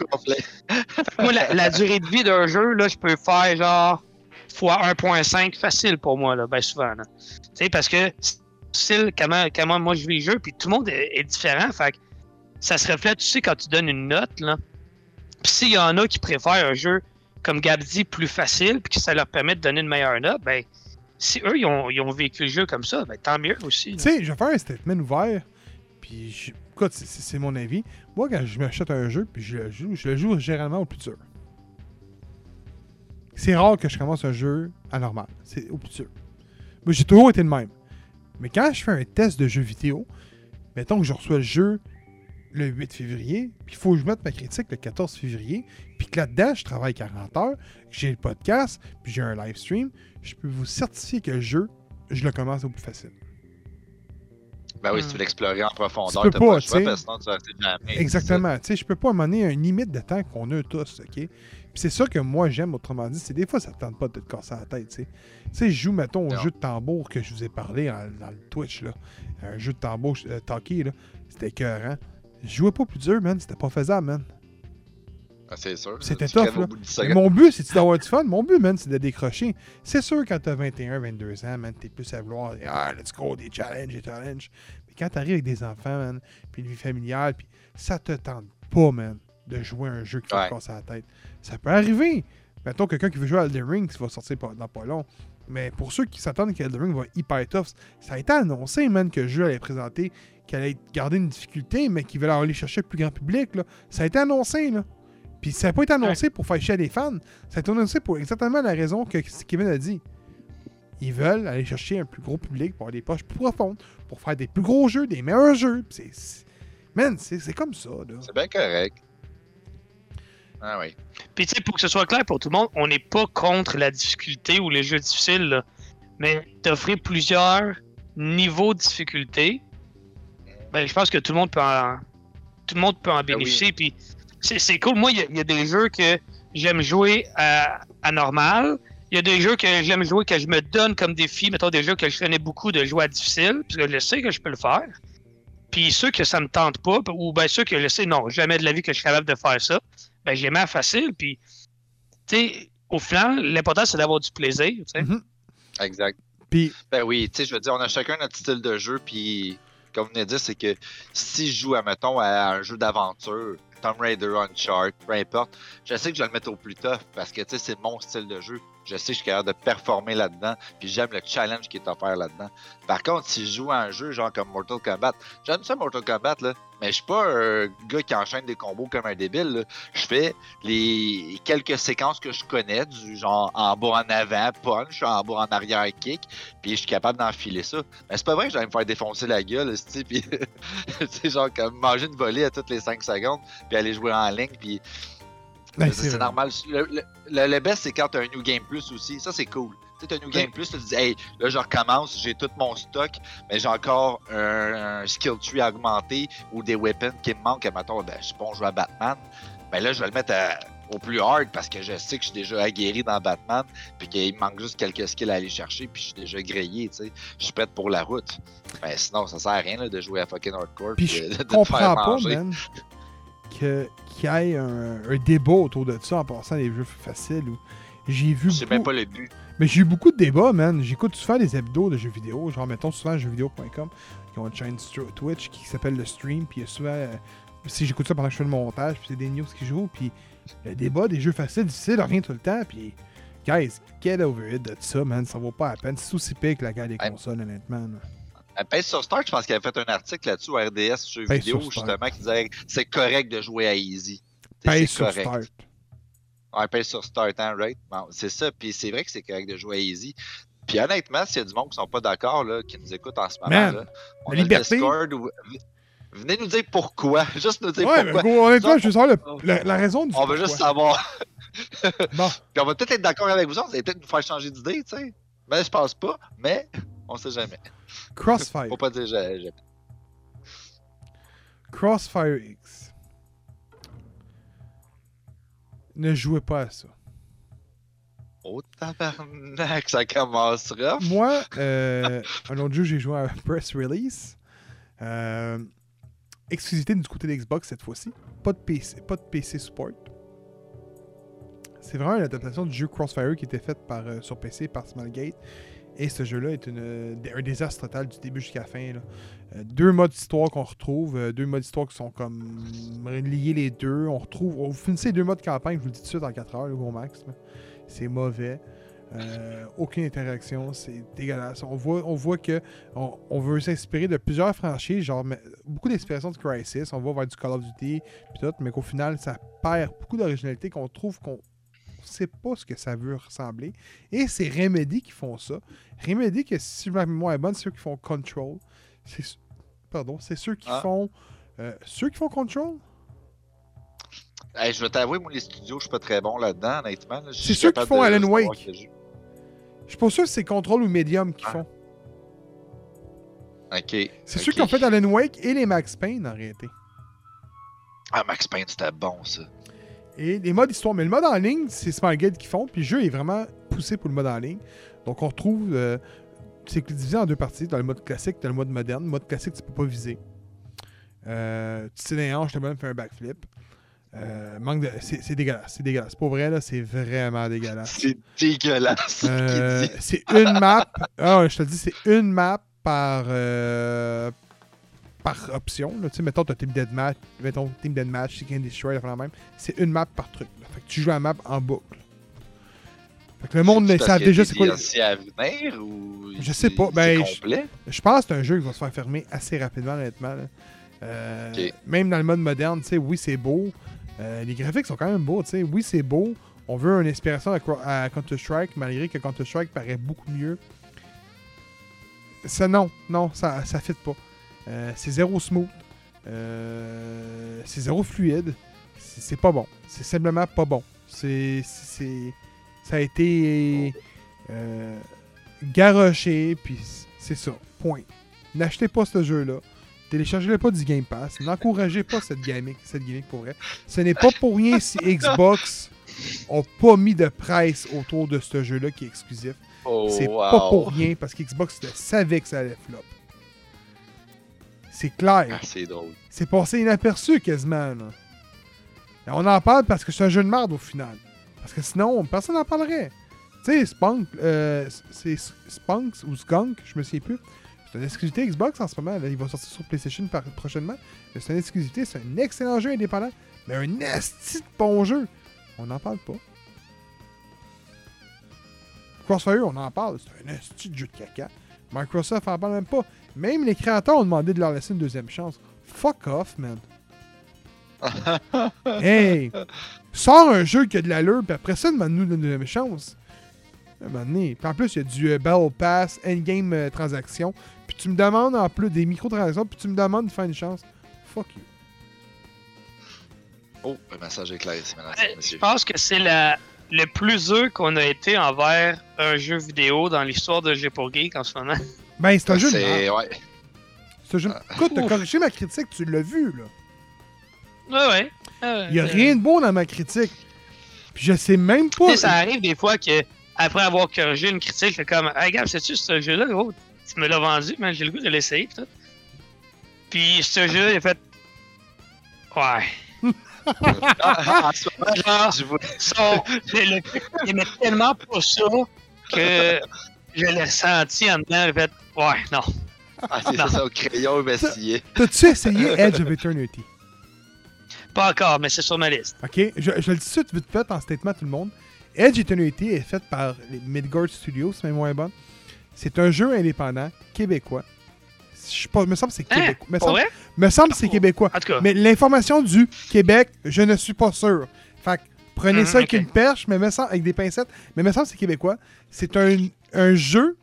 Moi, la, la durée de vie d'un jeu, là, je peux faire genre fois 1.5 facile pour moi, là, ben souvent. là. Tu sais, parce que style, comment, comment moi je vis le jeu, puis tout le monde est, est différent. Fait que ça se reflète, tu sais, quand tu donnes une note, là. Puis s'il y en a qui préfèrent un jeu, comme Gab dit, plus facile, puis que ça leur permet de donner une meilleure note, ben, si eux, ils ont, vécu le jeu comme ça, ben, tant mieux aussi. Tu sais, je vais faire un statement ouvert. Puis, écoute, c'est mon avis. Moi, quand je m'achète un jeu, puis je le joue, je le joue généralement au plus dur. C'est rare que je commence un jeu à normal. C'est au plus dur. Moi, j'ai toujours été le même. Mais quand je fais un test de jeu vidéo, mettons que je reçois le jeu le 8 février, puis il faut que je mette ma critique le 14 février, puis que là-dedans, je travaille 40 heures, j'ai le podcast, puis j'ai un live stream, je peux vous certifier que le jeu, je le commence au plus facile. Ben oui, Hmm. si tu veux l'explorer en profondeur, Tu peux t'as pas, pas le choix, tu sais. parce que sinon tu vas jamais. Exactement. Tu sais, je peux pas amener une limite de temps qu'on a tous, OK? Puis c'est ça que moi j'aime, autrement dit, c'est des fois ça te tente pas de te casser la tête, tu sais. Tu sais, je joue, mettons, au jeu de tambour que je vous ai parlé en- dans le Twitch, là. Un jeu de tambour euh, talkie, là. C'était écœurant. Jouais pas plus dur, man. C'était pas faisable, man. Ah, c'est sûr. C'était tough, là. bout de 10 Mais secondes. mon but, c'est d'avoir du fun? Mon but, man, c'est de décrocher. C'est sûr, quand t'as 21, 22 ans, man, t'es plus à vouloir, ah, let's go, des challenges, des challenges. Mais quand t'arrives avec des enfants, man, puis une vie familiale, puis ça te tente pas, man, de jouer à un jeu qui Ouais. te casser la tête. Ça peut arriver. Mettons, quelqu'un qui veut jouer à Elden Ring, qui va sortir dans pas long. Mais pour ceux qui s'attendent qu'Elden Ring va hyper tough, ça a été annoncé, man, que le jeu allait présenter, qu'il allait garder une difficulté, mais qu'il va aller chercher le plus grand public, là. Ça a été annoncé, là. Puis ça n'a pas été annoncé pour faire chier les fans. Ça a été annoncé pour exactement la raison que Kevin a dit. Ils veulent aller chercher un plus gros public pour avoir des poches plus profondes, pour faire des plus gros jeux, des meilleurs jeux. Puis c'est- Man, c'est c'est comme ça, là. C'est bien correct. Ah oui. Puis tu sais, pour que ce soit clair pour tout le monde, on n'est pas contre la difficulté ou les jeux difficiles, là. mais d'offrir plusieurs niveaux de difficulté, ben, je pense que tout le monde peut en, tout le monde peut en Ben oui. bénéficier. Puis c'est c'est cool. Moi, il y a- il y, a des jeux que j'aime jouer à, à normal. Il y a des jeux que j'aime jouer que je me donne comme défi. Mettons des jeux que je connais beaucoup de jouer à difficile, parce que je sais que je peux le faire. Puis ceux que ça me tente pas, ou ben ceux que je sais, non, jamais de la vie que je suis capable de faire ça, ben j'ai mis à facile. Puis, tu sais, au final, l'important c'est d'avoir du plaisir. tu sais. Mhm. Exact. Puis, Ben oui, tu sais, je veux dire, on a chacun notre style de jeu, puis comme vous venez de dire, c'est que si je joue, admettons, à un jeu d'aventure, Tomb Raider, Uncharted, peu importe, je sais que je vais le mettre au plus tough parce que, c'est mon style de jeu. Je sais que je suis capable de performer là-dedans, puis j'aime le challenge qui est offert là-dedans. Par contre, si je joue un jeu genre comme Mortal Kombat, j'aime ça Mortal Kombat, mais je suis pas un gars qui enchaîne des combos comme un débile. Je fais les quelques séquences que je connais, du genre en bas en avant, punch, en bas en arrière, kick, puis je suis capable d'enfiler ça. Mais c'est pas vrai que j'allais me faire défoncer la gueule, puis genre comme manger une volée à toutes les 5 secondes, puis aller jouer en ligne, puis ben, c'est normal. Le, le- le- best, c'est quand t'as un New Game Plus aussi. Ça, c'est cool. Tu t'as un New Game Plus, tu te dis, hey, là, je recommence, j'ai tout mon stock, mais j'ai encore un, un skill tree augmenté ou des weapons qui me manquent. Mettons, ben, je sais pas, on joue à Batman. Ben là, je vais le mettre à- au plus hard parce que je sais que je suis déjà aguerri dans Batman, puis qu'il me manque juste quelques skills à aller chercher, puis je suis déjà grillé, tu sais. Je suis prêt pour la route. Mais sinon, ça sert à rien là, de jouer à fucking hardcore. puis je de- de te faire pas, manger. man, qu'il y ait un, un débat autour de ça en passant des jeux faciles. Ou... J'ai vu C'est beaucoup- même pas le but. Mais j'ai eu beaucoup de débats, man. J'écoute souvent des hebdos de jeux vidéo. Genre, mettons souvent jeuxvideo.com qui ont une chaîne Twitch qui s'appelle le stream. Puis il y a souvent. euh, si j'écoute ça pendant que je fais le montage, puis c'est des news qui jouent. Puis le débat des jeux faciles, difficiles, rien tout le temps. Puis, guys, get over it de ça, man. Ça vaut pas la peine. C'est aussi pire que la guerre des consoles, honnêtement. là. Euh, Pèse sur Start, je pense qu'il avait fait un article là-dessus au RDS vidéo, sur Start. justement, qui disait que c'est correct de jouer à Easy. C'est sur correct. Start. Ouais, pèse sur Start, hein, right? Bon, c'est ça, puis c'est vrai que c'est correct de jouer à Easy. Puis honnêtement, s'il y a du monde qui sont pas d'accord, qui nous écoutent en ce moment, là, on la a le liberté. Discord où- Venez nous dire pourquoi. Juste nous dire Ouais, mais pourquoi. gros, honnêtement, je veux savoir le- la, la raison du On veut juste savoir. Bon, Puis on va peut-être être d'accord avec vous autres, vous allez peut-être nous faire changer d'idée, tu sais. Mais je pense pas, mais on sait jamais. Crossfire. Faut pas dire j'ai- Crossfire X. Ne jouez pas à ça. Oh. Tabarnak, ça commence rough. Moi, euh, un autre jeu, j'ai joué à Press Release. Euh, exclusivité du côté de Xbox cette fois-ci. Pas de PC, pas de PC support. C'est vraiment une adaptation du jeu Crossfire qui était fait par, euh, sur PC par Smilegate. Et ce jeu-là est une, un désastre total du début jusqu'à la fin. Euh, deux modes d'histoire qu'on retrouve, euh, deux modes d'histoire qui sont comme liés les deux. On retrouve, on finissez deux modes campagne, je vous le dis tout de suite en 4 heures, le gros max. C'est mauvais. Euh, aucune interaction, c'est dégueulasse. On voit, on voit que on, veut s'inspirer de plusieurs franchises, genre beaucoup d'inspiration de Crisis, on va vers du Call of Duty, tout, mais qu'au final, ça perd beaucoup d'originalité, qu'on trouve qu'on sait pas ce que ça veut ressembler. Et c'est Remedy qui font ça. Remedy, que si ma mémoire est bonne, c'est ceux qui font Control. C'est, pardon, c'est ceux qui Ah. font. euh, ceux qui font Control? Hey, je vais t'avouer, moi, les studios, je suis pas très bon là-dedans, honnêtement. là. C'est ceux qui font Alan Wake. Je suis pas sûr que c'est Control ou Medium qui Ah. font. Ok. C'est ceux qui ont fait Alan Wake et les Max Payne en réalité. Ah, Max Payne, c'était bon, ça. Et les modes histoire, mais le mode en ligne, c'est Smilegate qui font, puis le jeu est vraiment poussé pour le mode en ligne. Donc on retrouve, euh, c'est divisé en deux parties. Dans le mode classique, dans le mode moderne. Le mode classique, tu peux pas viser. Euh, tu sais, les hanches, tu même fait un backflip. Euh, manque de, c'est, dégueulasse, c'est dégueulasse. Pour vrai, là, c'est vraiment dégueulasse. C'est dégueulasse. Euh, c'est une map. Ah, je te le dis, c'est une map par euh, par option. Là. Tu sais, mettons, t'as Team Deathmatch, mettons Team Deathmatch, and Destroy, la même. C'est une map par truc. là. Fait que tu joues la map en boucle. Fait que le monde ne savent déjà c'est quoi. DLC à venir ou. Je sais pas, ben, complet? Je pense que c'est un jeu qui va se faire fermer assez rapidement, honnêtement. Euh. Même dans le mode moderne, tu sais, oui, c'est beau. Euh, les graphiques sont quand même beaux, tu sais. Oui, c'est beau. On veut une inspiration à, à Counter-Strike, malgré que Counter-Strike paraît beaucoup mieux. Ça, non, non, ça, ça fit pas. Euh, c'est zéro smooth. Euh, c'est zéro fluide. C'est pas bon. C'est simplement pas bon. C'est. Ça a été. euh, garoché, puis c'est ça. Point. N'achetez pas ce jeu-là. Téléchargez-le pas du Game Pass. N'encouragez pas cette gimmick, cette gimmick pour vrai. Ce n'est pas pour rien si Xbox ont pas mis de price autour de ce jeu-là qui est exclusif. Oh, C'est wow. pas pour rien parce qu'Xbox le savait que ça allait flop. C'est clair. Ah, c'est drôle. C'est passé inaperçu quasiment. Là. Et on en parle parce que c'est un jeu de merde au final. Parce que sinon, personne n'en parlerait. Tu sais, Spunk, euh, c'est Spunks ou Skunk, je me souviens plus. C'est une exclusivité Xbox en ce moment. Là. Il va sortir sur PlayStation par- prochainement. C'est une exclusivité, c'est un excellent jeu indépendant. Mais un esti de bon jeu. On n'en parle pas. Crossfire, on en parle. C'est un esti de jeu de caca. Microsoft en parle même pas. Même les créateurs ont demandé de leur laisser une deuxième chance. Fuck off, man. hey! Sors un jeu qui a de l'allure, puis après ça, demande-nous une deuxième chance. À un moment donné. Puis en plus, il y a du euh, Battle Pass, Endgame euh, transaction. Puis tu me demandes en plus des microtransactions, puis tu me demandes de faire une chance. Fuck you. Oh, le message est clair ici, mesdames Euh, Je pense que c'est la le plus eux qu'on a été envers un jeu vidéo dans l'histoire de G pour Geek en ce moment. Ben, c'est un jeu de. Ouais. C'est un jeu- Écoute, t'as Ouf. corrigé ma critique, tu l'as vu, là. Ouais, ouais. Euh, Il y a rien de beau dans ma critique. Puis je sais même tu pas. sais, ça arrive des fois que après avoir corrigé une critique, c'est comme Hey Gab, sais-tu ce jeu-là, gros? Tu me l'as vendu, mais j'ai le goût de l'essayer pis tout. Puis ce jeu-là, il a fait. Ouais. Ah, en ce moment, Genre, je vois- son, le, le- il aimait tellement pas ça que je l'ai senti en dedans, fait. Ouais, non. Ah, c'est ça, ça, au crayon vestillé. T'as-tu essayé Edge of Eternity? Pas encore, mais c'est sur ma liste. Ok, je, je le dis tout de suite vite fait en statement à tout le monde. Edge Eternity est fait par les Midgard Studios, c'est même moins bon. C'est un jeu indépendant québécois. Je sais pas, me semble que c'est Hein? québécois. Me semble, vrai? me semble que c'est québécois. En tout cas. Mais l'information du Québec, je ne suis pas sûr. Fait que prenez Mhm, ça avec une perche, mais me semble, avec des pincettes. Mais me semble que c'est québécois. C'est un, un jeu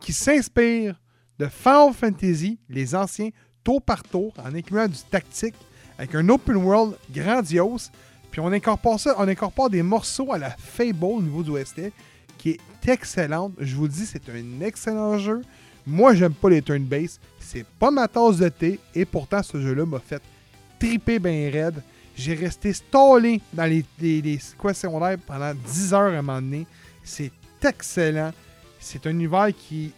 qui s'inspire de Final Fantasy, les anciens, tour par tour, en incluant du tactique, avec un open world grandiose. Puis on incorpore ça, on incorpore des morceaux à la Fable au niveau du OST, qui est excellente. Je vous le dis, c'est un excellent jeu. Moi, j'aime pas les turn-based. C'est pas ma tasse de thé. Et pourtant, ce jeu-là m'a fait triper bien raide. J'ai resté stallé dans les, les, secondaires pendant 10 heures à un moment donné. C'est excellent. C'est un univers qui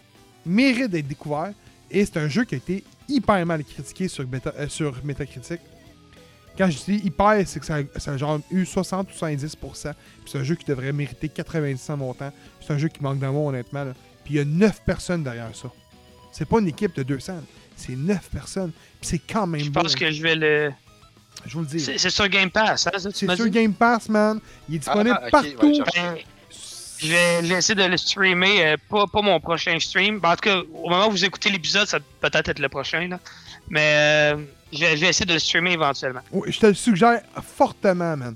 mérite d'être découvert. Et c'est un jeu qui a été hyper mal critiqué sur, euh, Metacritic. Quand je dis hyper, c'est que ça, a genre eu 60 ou 70%. Puis c'est un jeu qui devrait mériter 90 en montant. C'est un jeu qui manque d'amour, honnêtement. Puis il y a 9 personnes derrière ça. C'est pas une équipe de 200. C'est 9 personnes. Puis c'est quand même Je beau. pense que je vais le. Je vous le dis. C'est sur Game Pass, hein, ça, C'est sur? Game Pass, man. Il est disponible Ah, partout. ouais, je vais laisser de le streamer, euh, pas, pas mon prochain stream. Ben, en tout cas, au moment où vous écoutez l'épisode, ça va peut-être être le prochain. Là. Mais euh, je, vais, je vais essayer de le streamer éventuellement. Oui, je te le suggère fortement, man.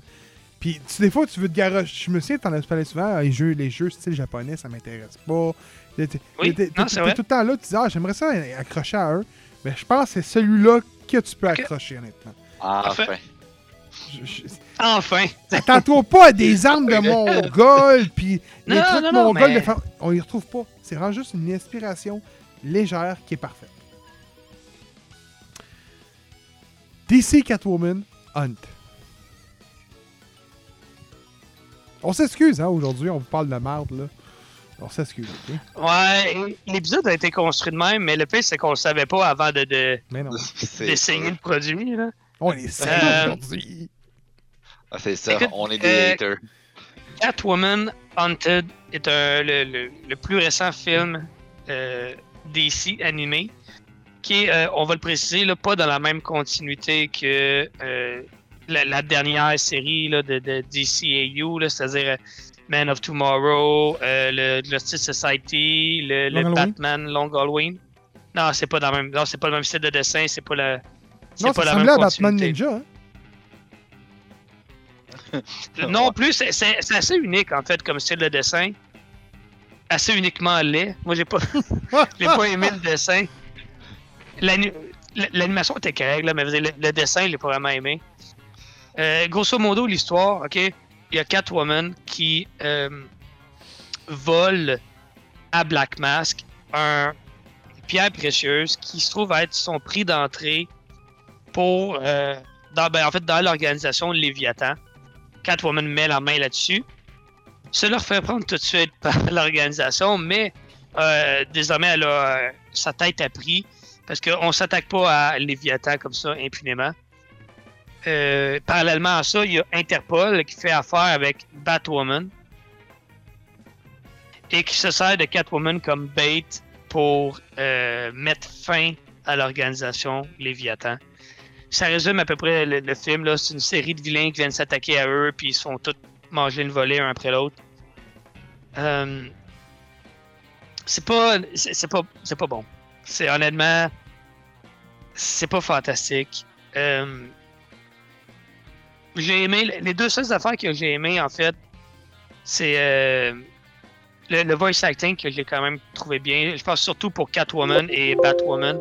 Puis tu- des fois, tu veux te garocher. Je me souviens, t'en as parlé souvent, les jeux, les jeux style japonais, ça m'intéresse pas. Oui, c'est vrai. tout le temps là, tu dis, ah, j'aimerais ça accrocher à eux. Mais je pense que c'est celui-là que tu peux accrocher, honnêtement. Enfin. Je- je- Enfin! Attends-toi pas à des armes de mongol, puis les Non, trucs non, non, mongols mais- de fa- On y retrouve pas. C'est vraiment juste une inspiration légère qui est parfaite. DC Catwoman Hunt. On s'excuse, hein, aujourd'hui, on vous parle de merde, là. On s'excuse, ok? Ouais, l'épisode a été construit de même, mais le pire, c'est qu'on le savait pas avant de, de, ça. le produit. Là. On est sérieux Euh, aujourd'hui. Ah, C'est ça, Écoute, on est des euh, haters. Catwoman Haunted est un, le, le- le plus récent film euh, DC animé, qui est, euh, on va le préciser, là, pas dans la même continuité que euh, la, la dernière série là, de, de DCAU, c'est-à-dire euh, Man of Tomorrow, euh, le Justice Society, le, Long? Batman Long Halloween. Non, c'est pas dans le même, non, c'est pas le même style de dessin, c'est pas la, c'est Non, pas ça la ressemblait à même Batman. Ninja, hein? Non plus, c'est- c'est c'est assez unique en fait comme style de dessin. Assez uniquement laid. Moi j'ai pas j'ai pas aimé le dessin. L'ani- L'animation était correcte, là, mais le, le dessin, je l'ai pas vraiment aimé. Euh, grosso modo, l'histoire, ok, il y a Catwoman qui euh, vole à Black Mask un pierre précieuse qui se trouve être son prix d'entrée pour, euh, dans, ben, en fait, dans l'organisation Léviathan. Catwoman met la main là-dessus. Cela fait prendre tout de suite par l'organisation, mais euh, désormais, elle a euh, sa tête à prix parce qu'on s'attaque pas à Léviathan comme ça impunément. Euh, parallèlement à ça, il y a Interpol qui fait affaire avec Batwoman et qui se sert de Catwoman comme bait pour euh, mettre fin à l'organisation Léviathan. Ça résume à peu près le, film. C'est une série de vilains qui viennent s'attaquer à eux, puis ils se font tous manger une volée un après l'autre. Euh, c'est pas, pas, pas bon. C'est honnêtement, c'est pas fantastique. J'ai aimé les deux seules affaires que j'ai aimé en fait, c'est euh, le, le voice acting que j'ai quand même trouvé bien. Je pense surtout pour Catwoman et Batwoman.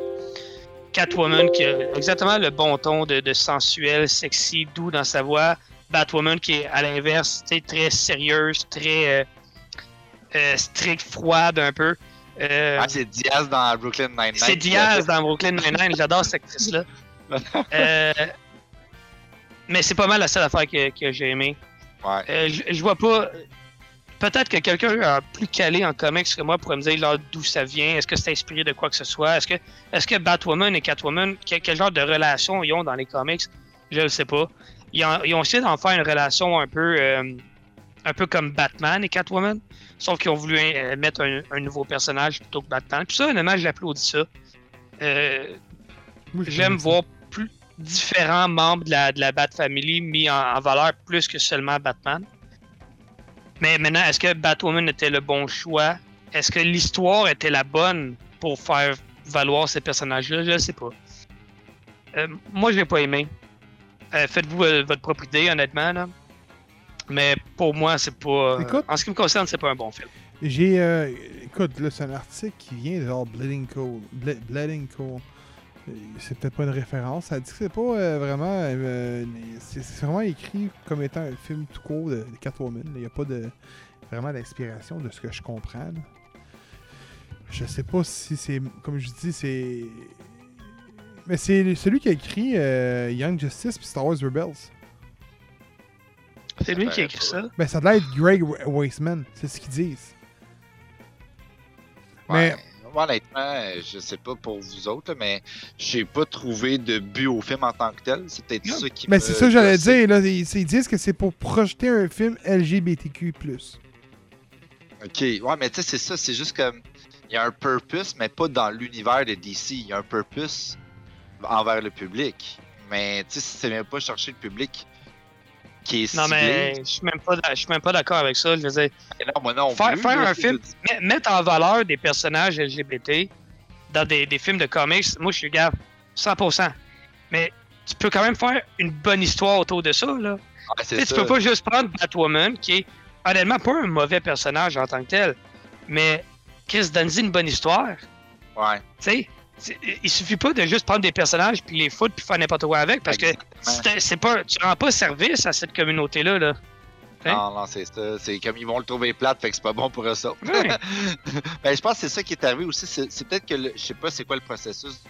Catwoman qui a exactement le bon ton de, de sensuel, sexy, doux dans sa voix. Batwoman qui est à l'inverse, très sérieuse, très euh, euh, strict, froide un peu. Euh, Ah, c'est Diaz dans Brooklyn Nine-Nine. c'est Diaz dans Brooklyn Nine-Nine, j'adore cette actrice-là. Mais c'est pas mal la seule affaire que, que j'ai aimé. Ouais. Euh, je, vois pas. Peut-être que quelqu'un plus calé en comics que moi pourrait me dire d'où ça vient. Est-ce que c'est inspiré de quoi que ce soit? Est-ce que, est-ce que Batwoman et Catwoman, quel, quel genre de relation ils ont dans les comics? Je le sais pas. Ils ont, ils ont essayé d'en faire une relation un peu, euh, un peu comme Batman et Catwoman. Sauf qu'ils ont voulu euh, mettre un, un nouveau personnage plutôt que Batman. Puis ça, honnêtement, j'applaudis ça. Euh, J'aime voir différents membres de la, de la Bat Family mis en, en valeur plus que seulement Batman. Mais maintenant, est-ce que Batwoman était le bon choix? Est-ce que l'histoire était la bonne pour faire valoir ces personnages-là? Je ne sais pas. Euh, moi, je l'ai pas aimé. Euh, Faites-vous euh, votre propre idée, honnêtement. Là. Mais pour moi, c'est pas. Écoute. en ce qui me concerne, c'est pas un bon film. J'ai. écoute, là, c'est un article qui vient de genre Bleeding Cool. Ble- Bleeding Cool. C'est peut-être pas une référence. Ça dit que c'est pas euh, vraiment. euh, c'est vraiment écrit comme étant un film tout court de, de Catwoman. Il n'y a pas de vraiment d'inspiration de ce que je comprends. là. Je sais pas si c'est. Comme je dis, c'est. Mais c'est celui qui a écrit euh, Young Justice puis Star Wars Rebels. C'est lui qui a écrit ça? Ben, ça doit être Greg Weisman. C'est ce qu'ils disent. Ouais. Honnêtement, je sais pas pour vous autres, mais j'ai pas trouvé de but au film en tant que tel. C'est peut-être ça qui me c'est ça que j'allais dire. Là. Ils, ils disent que c'est pour projeter un film LGBTQ. Ok, ouais, mais tu sais, c'est ça, c'est juste comme. Il y a un purpose, mais pas dans l'univers de DC. Il y a un purpose envers le public. Mais tu sais, si c'est même pas chercher le public qui est Non, ciblé. mais je suis même pas d'a- je suis même pas d'accord avec ça. Je veux dire, mais non, moi non Faire- plus, faire là, un film- mettre en valeur des personnages LGBT dans des, des films de comics, moi je suis gars 100%. Mais tu peux quand même faire une bonne histoire autour de ça. Là. Ouais, Tu peux pas juste prendre Batwoman, qui est honnêtement pas un mauvais personnage en tant que tel, mais Chris donne une bonne histoire. Ouais. Tu sais, il suffit pas de juste prendre des personnages puis les foutre puis faire n'importe quoi avec parce que Exactement. c'est c'est pas, tu rends pas service à cette communauté-là. Là. Hein? Non, non, c'est ça. C'est comme ils vont le trouver plate, fait que c'est pas bon pour eux ben, je pense que c'est ça qui est arrivé aussi. C'est c'est peut-être que, le- je sais pas c'est quoi le processus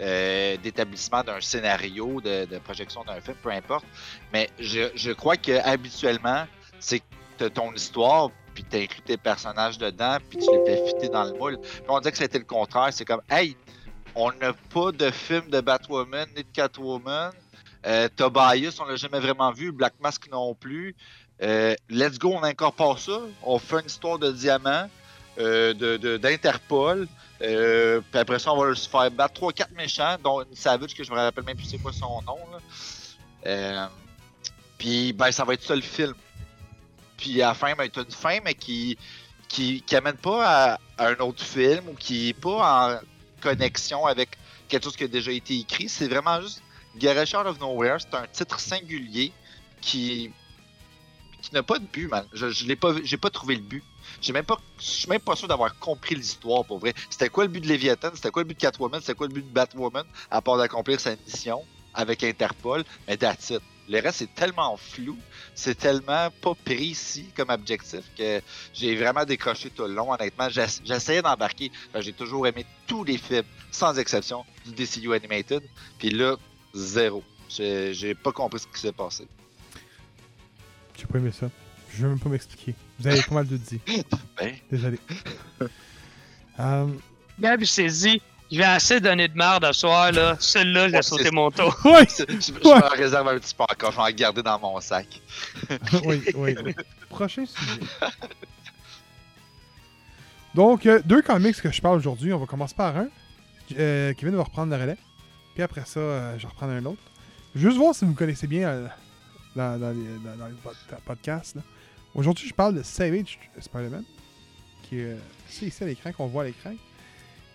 euh, d'établissement d'un scénario, de, de projection d'un film, peu importe. Mais je, je crois que habituellement, c'est que t'as ton histoire, puis t'inclus tes personnages dedans, puis tu les fais fitter dans le moule. Puis on dit que c'était le contraire. C'est comme, hey, on n'a pas de film de Batwoman ni de Catwoman. Euh, Tobias, on l'a jamais vraiment vu. Black Mask non plus. Euh, let's go, on incorpore ça. On fait une histoire de diamant, euh, d'Interpol. Puis après ça, on va se faire battre 3-4 méchants, dont une Savage que je me rappelle même plus c'est quoi son nom. Là. Puis ben, ça va être ça le film. Puis à la fin, ben, t'as une fin, mais qui, qui, qui amène pas à, à un autre film ou qui est pas en connexion avec quelque chose qui a déjà été écrit. C'est vraiment juste Garage Out of Nowhere. C'est un titre singulier qui, n'a pas de but, man. Je, je l'ai pas, j'ai pas trouvé le but. J'ai même pas, je suis même pas sûr d'avoir compris l'histoire pour vrai. C'était quoi le but de Leviathan? C'était quoi le but de Catwoman? C'était quoi le but de Batwoman À part d'accomplir sa mission avec Interpol, mais that's it. Le reste c'est tellement flou, c'est tellement pas précis comme objectif que j'ai vraiment décroché tout le long. Honnêtement, J'ess- j'essayais d'embarquer. J'ai toujours aimé tous les films, sans exception, du DCU Animated. Puis là, zéro. J'ai pas compris ce qui s'est passé. J'ai pas aimé ça. Je vais même pas m'expliquer. Vous avez pas mal de dit. Ben, Désolé. Euh, Gab, dit, je vais assez donner de marde à soir, là. Je Ouais, sauter c'est- mon tour. oui, je, je me réserve un petit peu encore. Je vais en garder dans mon sac. oui, oui, oui. Prochain sujet. Donc, euh, deux comics que je parle aujourd'hui. On va commencer par un. Euh, Kevin va reprendre le relais. Puis après ça, euh, je vais reprendre un autre. Juste voir si vous connaissez bien euh, dans, dans les, dans- dans les pod- podcasts. Aujourd'hui, je parle de Savage Spider-Man. Qui est euh, c'est ici à l'écran, qu'on voit à l'écran.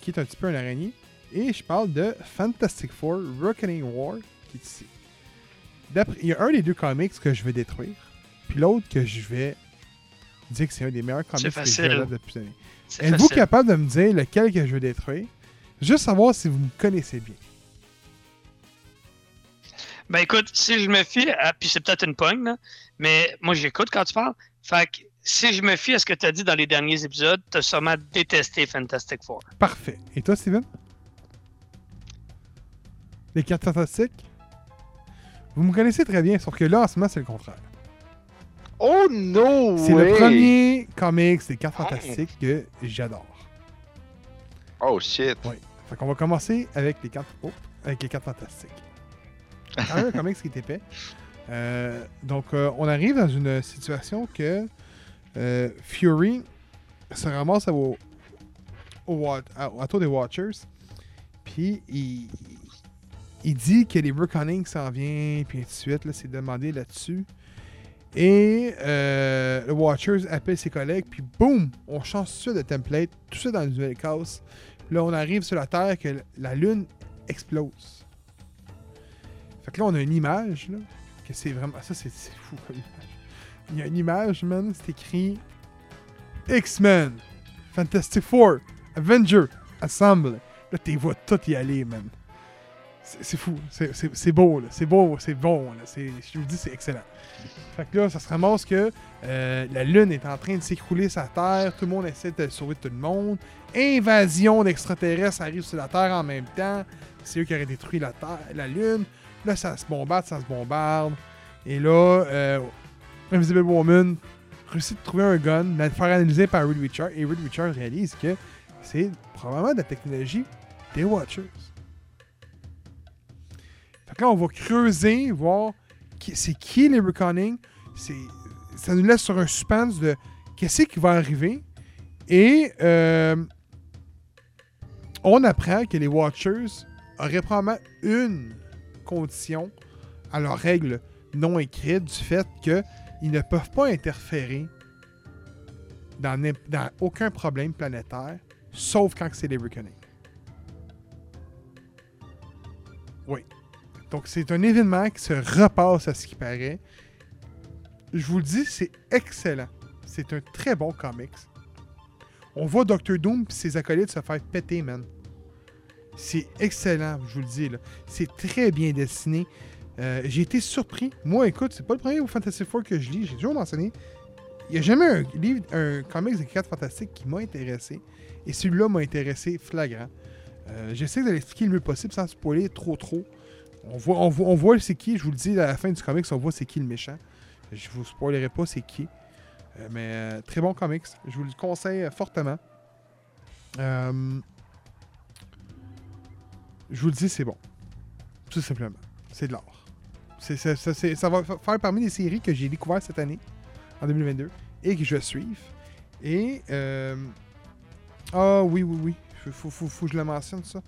Qui est un petit peu un araignée. Et je parle de Fantastic Four Reckoning War. Qui est ici. D'après- Il y a un des deux comics que je vais détruire. Puis l'autre que je vais dire que c'est un des meilleurs comics que j'ai lu depuis des années. Êtes-vous capable de me dire lequel que je veux détruire? Juste savoir si vous me connaissez bien. Ben écoute, si je me fie, à, puis c'est peut-être une pogne, là, mais moi j'écoute quand tu parles. Fait que si je me fie à ce que tu as dit dans les derniers épisodes, tu as sûrement détesté Fantastic Four. Parfait. Et toi, Steven? Les cartes fantastiques? Vous me connaissez très bien, sauf que là, en ce moment, c'est le contraire. Oh no! C'est le premier comics des cartes Oh. fantastiques que j'adore. Oh shit! Fait qu'on va commencer avec les cartes, oh, avec les cartes fantastiques. Quand même un comics qui est épais. Euh, donc, euh, on arrive dans une situation que euh, Fury se ramasse au, au, wa- à, à tour des Watchers. Puis, il, il dit que les Reckoning s'en vient, puis ainsi de suite. Là, c'est demandé là-dessus. Et euh, le Watchers appelle ses collègues, puis boum, on change tout ça de template, tout ça dans une nouvelle case. Là, on arrive sur la Terre que la Lune explose. Fait que là, on a une image, là, que c'est vraiment... Ça, c'est fou. Il y a une image, man, c'est écrit X-Men, Fantastic Four, Avenger, Assemble. Là, t'es vois tout y aller, man. C'est fou. C'est- beau, là. C'est beau, c'est bon, là. Je vous dis, c'est excellent. Fait que là, ça se ramasse que euh, la Lune est en train de s'écrouler sur la Terre. Tout le monde essaie de sauver tout le monde. Invasion d'extraterrestres arrive sur la Terre en même temps. C'est eux qui auraient détruit la Terre, la Lune. Là, ça se bombarde, ça se bombarde. Et là, euh, Invisible Woman réussit de trouver un gun, le faire analyser par Reed Richard, et Reed Richard réalise que c'est probablement de la technologie des Watchers. Fait que là, on va creuser, voir c'est qui les Reconning. Ça nous laisse sur un suspense de qu'est-ce qui va arriver. Et euh, on apprend que les Watchers auraient probablement une condition à leurs règles non écrites du fait qu'ils ne peuvent pas interférer dans aucun problème planétaire, sauf quand c'est les Reckoning. Oui. Donc c'est un événement qui se repasse à ce qui paraît. Je vous le dis, c'est excellent. C'est un très bon comics. On voit Doctor Doom et ses acolytes se faire péter, man. C'est excellent, je vous le dis. là. C'est très bien dessiné. Euh, j'ai été surpris. Moi, écoute, c'est pas le premier Fantasy Four que je lis. J'ai toujours mentionné. Il n'y a jamais un livre, un comics de 4 fantastiques qui m'a intéressé. Et celui-là m'a intéressé flagrant. Euh, J'essaie de l'expliquer le mieux possible sans spoiler trop trop. On voit, on voit, on voit c'est qui, je vous le dis, à la fin du comics, on voit c'est qui le méchant. Je vous spoilerai pas c'est qui. Euh, mais très bon comics. Je vous le conseille fortement. Je vous le dis, c'est bon. Tout simplement. C'est de l'art. Ça, va fa- faire parmi les séries que j'ai découvert cette année, en 2022, et que je vais suivre. Et. euh, Ah oui, oui, oui. Faut, faut, faut- que je le mentionne, ça.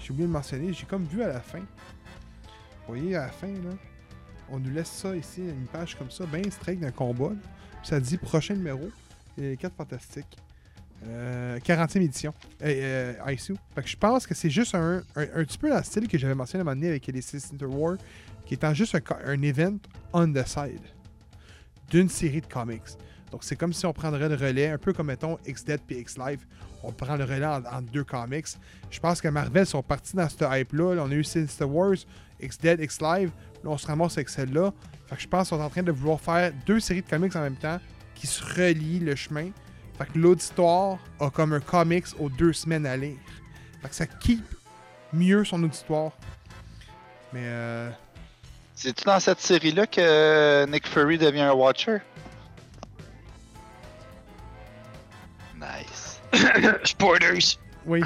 J'ai oublié de le mentionner. J'ai comme vu à la fin. Vous voyez, à la fin, là, on nous laisse ça ici, une page comme ça, bien straight d'un combat. ça dit prochain numéro, les 4 fantastiques. Euh, 40e édition. Euh, euh. Fait que je pense que c'est juste un, un, petit peu dans le style que j'avais mentionné à un moment donné avec les Six Interwar, qui étant juste un, un event on the side d'une série de comics. Donc c'est comme si on prendrait le relais, un peu comme mettons X-Dead puis X-Live. On prend le relais en- deux comics. Je pense que Marvel sont partis dans cette hype-là. Là, on a eu Sinister Wars, X-Dead, X-Live. Là, on se ramasse avec celle-là. Fait que je pense qu'ils sont en train de vouloir faire deux séries de comics en même temps qui se relient le chemin. Fait que l'auditoire a comme un comics aux deux semaines à lire. Fait que ça keep mieux son auditoire. Mais euh, C'est-tu dans cette série-là que Nick Fury devient un Watcher? Nice. Spoilers. oui.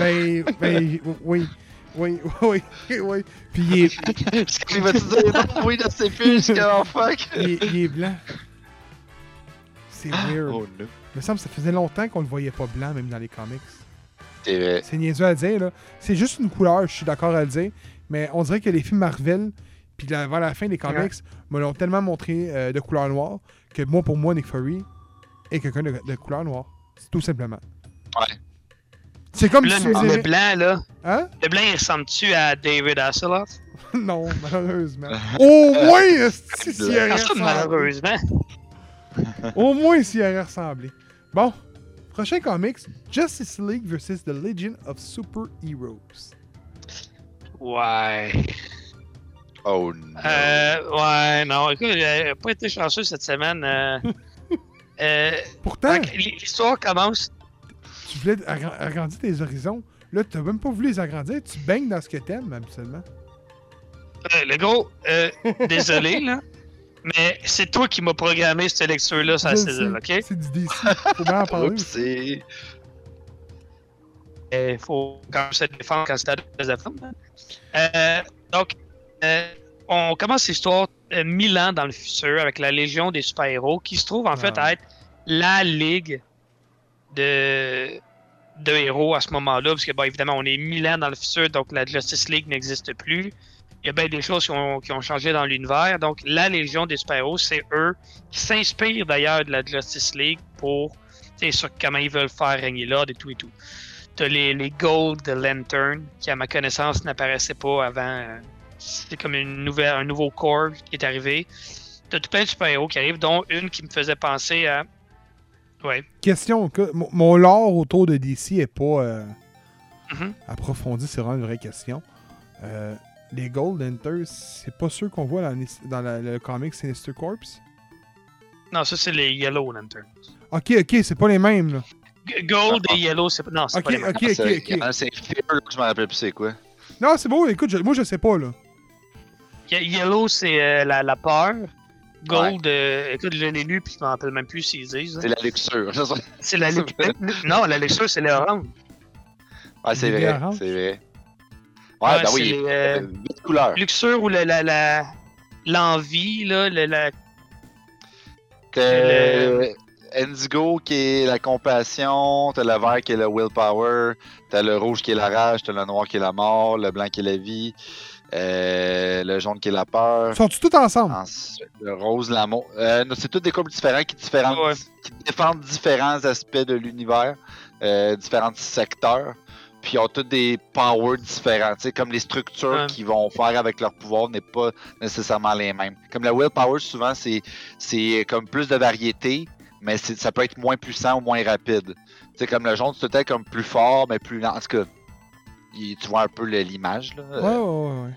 ben, ben, oui. Oui, oui, oui. Puis il est, Parce qu'il va te dire non, oui, là, c'est plus jusqu'à fuck. il est- il est blanc. C'est weird. Oh no. Il me semble que ça faisait longtemps qu'on le voyait pas blanc, même dans les comics. C'est vrai. C'est niaiseux à dire, là. C'est juste une couleur, je suis d'accord à le dire. Mais on dirait que les films Marvel, puis la- vers la fin des comics, me l'ont tellement montré euh, de couleur noire que moi, pour moi, Nick Fury est quelqu'un de, de couleur noire. Tout simplement. Ouais. C'est comme Là, si tu le, le blanc, là. Hein? Le blanc, il ressemble-tu à David Hasselhoff? non, malheureusement. Au moins, esti, s'il y aurait Personne, ressemblé? malheureusement. Au moins, s'il y aurait ressemblé. Bon. Prochain comics, Justice League vs. The Legion of Super Heroes. Ouais. Oh no. Euh, ouais, non. Écoute, j'ai pas été chanceux cette semaine. Euh, euh, Pourtant, L'histoire commence. tu voulais agra- agrandir tes horizons. Là, tu même pas voulu les agrandir. Tu baignes dans ce que t'aimes. Euh, le gros, euh, désolé, là. Mais c'est toi qui m'as programmé cette lecture-là sur la Je saison, ok? C'est du DC. Faut bien en parler. Oups, c'est. Il faut quand même se défendre quand c'est à deux de femme, hein. Euh, donc, euh, on commence l'histoire euh, mille ans dans le futur avec la Légion des super-héros qui se trouve en fait à être la ligue de, de héros à ce moment-là, parce que, bon, évidemment, on est mille ans dans le futur, donc la Justice League n'existe plus. Il y a bien des choses qui ont, qui ont changé dans l'univers. Donc, la Légion des super-héros, c'est eux qui s'inspirent d'ailleurs de la Justice League pour, tu sais, sur comment ils veulent faire régner l'ordre et tout et tout. T'as les, les Gold de Lantern, qui à ma connaissance n'apparaissaient pas avant. C'était comme une nouvelle, un nouveau corps qui est arrivé. T'as tout plein de super-héros qui arrivent, dont une qui me faisait penser à. Ouais. Question, que, mon- lore autour de DC est pas euh, Mhm. approfondi, c'est vraiment une vraie question. Euh, les Gold Hunters, c'est pas ceux qu'on voit dans, dans la- le comic Sinister Corps? Non, ça, c'est les Yellow Lanterns. Ok, ok, c'est pas les mêmes, là. Gold et Yellow, c'est pas. Non, c'est Ok, pas les mêmes. ok, ok, C'est ok. ah, c'est Fear, je me rappelle plus c'est quoi. Non, c'est bon, écoute, je- moi je sais pas, là. Ye- Yellow, c'est euh, la, la peur. Gold, euh, écoute, je l'ai lu, puis je m'en rappelle même plus s'ils disent. C'est la luxure. c'est ça. C'est la luxure. non, la luxure, c'est l'orange. Ouais, c'est vrai. C'est vrai. Ouais, Ouais, ben c'est oui. euh, huit couleurs. Luxure ou la, la, la- l'envie, là, la, la- T'as euh, Indigo qui est la compassion, t'as le vert qui est le willpower, t'as le rouge qui est la rage, t'as le noir qui est la mort, le blanc qui est la vie, euh, le jaune qui est la peur. Sont-ils tous ensemble? Ensuite, le rose, l'amour. Euh, c'est tous des couples différents qui, différents- Ouais. qui défendent différents aspects de l'univers, euh, différents secteurs. Puis ils ont tous des powers différents. Tu sais, comme les structures Ouais. qu'ils vont faire avec leur pouvoir n'est pas nécessairement les mêmes. Comme la willpower, souvent, c'est, c'est comme plus de variété, mais ça peut être moins puissant ou moins rapide. Sais, comme le jaune, c'est peut-être comme plus fort, mais plus lent. En tout cas, il- tu vois un peu l'image. Là. Ouais, ouais, ouais. ouais.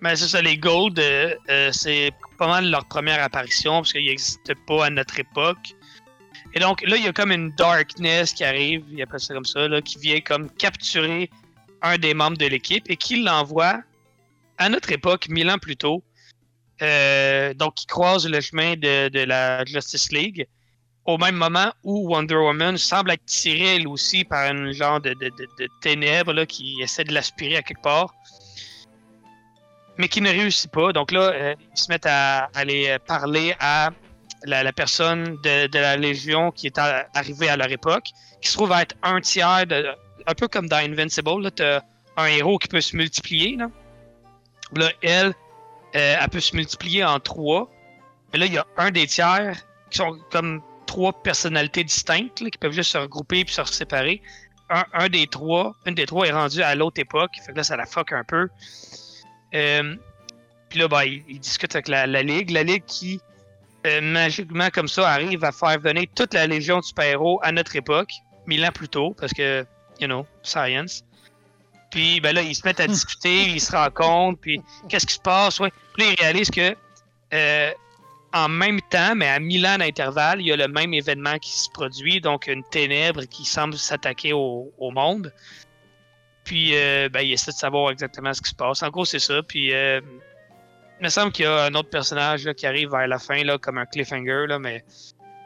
Mais c'est ça, les Gold, euh, euh, c'est pas mal leur première apparition, parce qu'ils n'existaient pas à notre époque. Et donc là, il y a comme une darkness qui arrive, il appelle ça comme ça, là, qui vient comme capturer un des membres de l'équipe et qui l'envoie à notre époque, mille ans plus tôt. Euh, donc, qui croise le chemin de, de la Justice League au même moment où Wonder Woman semble être tirée elle aussi par un genre de, de, de- ténèbres là, qui essaie de l'aspirer à quelque part mais qui ne réussit pas. Donc là, euh, ils se mettent à aller parler à la, personne de, la Légion qui est arrivée à leur époque, qui se trouve à être un tiers, de, un peu comme dans Invincible. Là, t'as un héros qui peut se multiplier. Là, là elle, euh, elle peut se multiplier en trois. Mais là, il y a un des tiers qui sont comme trois personnalités distinctes là, qui peuvent juste se regrouper puis se séparer. Un, un des trois, une des trois est rendue à l'autre époque. Fait que là, ça la fuck un peu. Euh, puis là, ben, il, il discute avec la, la Ligue. La Ligue qui, euh, magiquement comme ça, arrive à faire venir toute la Légion de super-héros à notre époque, mille ans plus tôt, parce que, you know, science. Puis ben là, ils se mettent à discuter, ils se rencontrent, puis qu'est-ce qui se passe? Ouais. Puis là, ils réalisent que euh, en même temps, mais à mille ans d'intervalle, il y a le même événement qui se produit, donc une ténèbre qui semble s'attaquer au, monde. Puis, euh, ben, il essaie de savoir exactement ce qui se passe. En gros, c'est ça. Puis, euh, il me semble qu'il y a un autre personnage qui arrive vers la fin, comme un cliffhanger, là, mais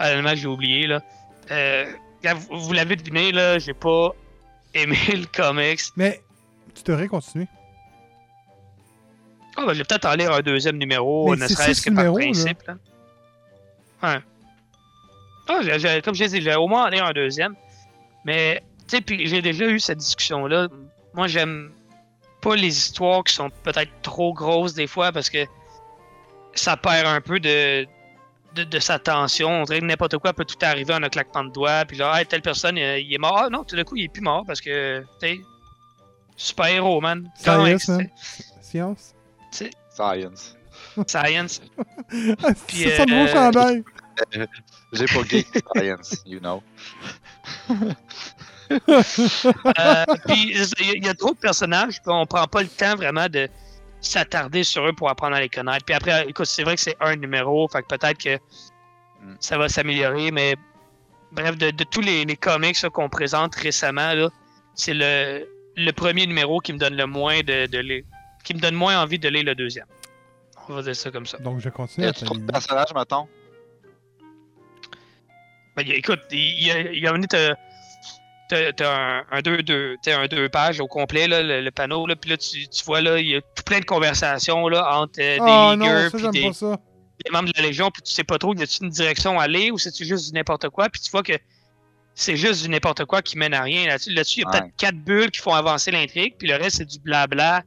honnêtement, j'ai oublié. Euh, vous vous l'avez deviné, j'ai pas aimé le comics. Mais tu devrais continuer. Ah, ben, je vais peut-être en lire un deuxième numéro, Mais ne c'est serait-ce que par numéros, là. principe. Là. Ouais. Ah, j'ai- j'ai- comme je disais, j'ai au moins en lire un deuxième. Mais, tu sais, puis j'ai déjà eu cette discussion-là. Moi, j'aime pas les histoires qui sont peut-être trop grosses des fois parce que ça perd un peu de, de, de sa tension. On dirait que n'importe quoi peut tout arriver en un claquement de doigts. Puis genre, hey, telle personne, euh, il est mort. Ah non, tout d'un coup, il est plus mort parce que, tu sais, super-héros, man. Science, man. Science? Science. Science. Ah, Puis, c'est ça de euh, mon chandail. J'ai pas geek science, you know. Euh, puis il y, a- il y a trop de personnages, puis on prend pas le temps vraiment de s'attarder sur eux pour apprendre à les connaître. Puis après, écoute, c'est vrai que c'est un numéro, fait que peut-être que Mm. ça va s'améliorer, mais bref, de, de tous les, les comics là, qu'on présente récemment, là, c'est le, le premier numéro qui me donne le moins de, de qui me donne moins envie de lire le deuxième. On va dire ça comme ça. Donc, je Y continue à a-tu trop de personnages, mettons? Ben, y a- écoute, il y a, il y a un t'as- t'as un, un deux, deux, t'as un deux pages au complet, là, le, le panneau, là, puis là, tu, tu vois, là, il y a tout plein de conversations là, entre euh, des Oh non, ça, des, pas ça. des membres de la Légion, puis tu sais pas trop, y a-tu une direction à aller ou c'est-tu juste du n'importe quoi, puis tu vois que c'est juste du n'importe quoi qui mène à rien. Là-dessus, là-dessus il y a Ouais. peut-être quatre bulles qui font avancer l'intrigue, puis le reste, c'est du blabla.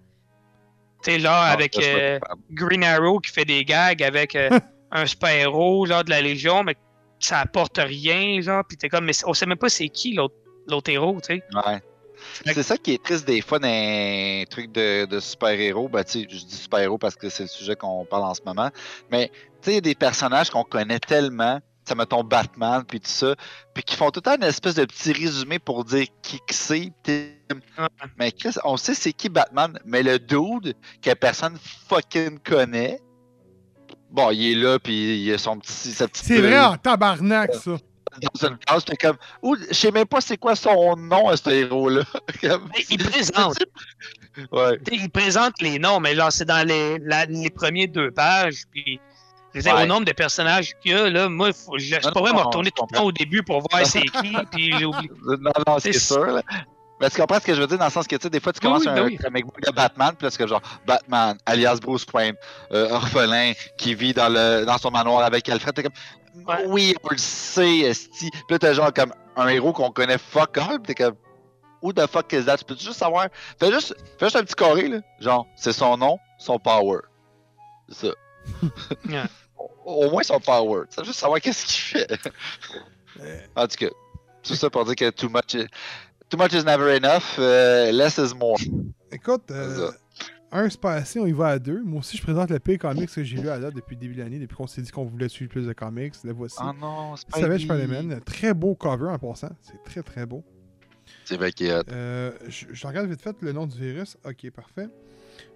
Sais, genre, Non, avec euh. Green Arrow qui fait des gags avec euh, un super-héros, genre de la Légion, mais ça apporte rien, genre, pis t'es comme, mais on sait même pas c'est qui l'autre héros, tu sais. Ouais. C'est ça qui est triste des fois dans les trucs de, de super-héros. Ben, je dis super-héros parce que c'est le sujet qu'on parle en ce moment. Mais, il y a des personnages qu'on connaît tellement, ça mettons Batman, puis tout ça, puis qui font tout le temps une espèce de petit résumé pour dire qui que c'est. T'es. Mais Chris, on sait c'est qui Batman, mais le dude que personne fucking connaît, bon, il est là, puis il a son petit, sa petite C'est vrai en tabarnak, ça. dans une case, j'étais comme, je sais même pas c'est quoi son nom à ce héros-là. Il présente. Ouais. Il présente les noms, mais genre, c'est dans les, la- les premiers deux pages. Puis, Ouais. au nombre de personnages qu'il y a, là, moi, faut, je, pourrais me non, retourner tout le temps au début pour voir c'est qui, puis j'ai oublié. Non, non, c'est sûr. Là. Mais tu comprends ce que je veux dire dans le sens que, tu sais, des fois, tu Oui, commences oui, un ben oui. comic book de Batman, puis là, c'est genre Batman, alias Bruce Wayne, euh, orphelin, qui vit dans, le, dans son manoir avec Alfred. T'es comme, Ouais. oui, on le sait, esti. Puis là, t'as genre comme un héros qu'on connaît fuck all, t'es comme, who the fuck is that? Tu peux juste savoir? Fais juste, fais juste un petit carré, là. Genre, c'est son nom, son power. C'est ça. Au, moins son power. Tu juste savoir qu'est-ce qu'il fait. En tout cas, tout ça pour dire que too much, is- too much is never enough, euh, less is more. Écoute, euh, un, c'est pas assez, on y va à deux. Moi aussi, je présente le pire comics que j'ai lu à date depuis le début de l'année, depuis qu'on s'est dit qu'on voulait suivre plus de comics. Le voici. Oh non, c'est pas Spider-Man, très beau cover en passant. C'est très très beau. C'est vrai qu'il y a. Euh, je, je regarde vite fait le nom du virus. Ok, parfait.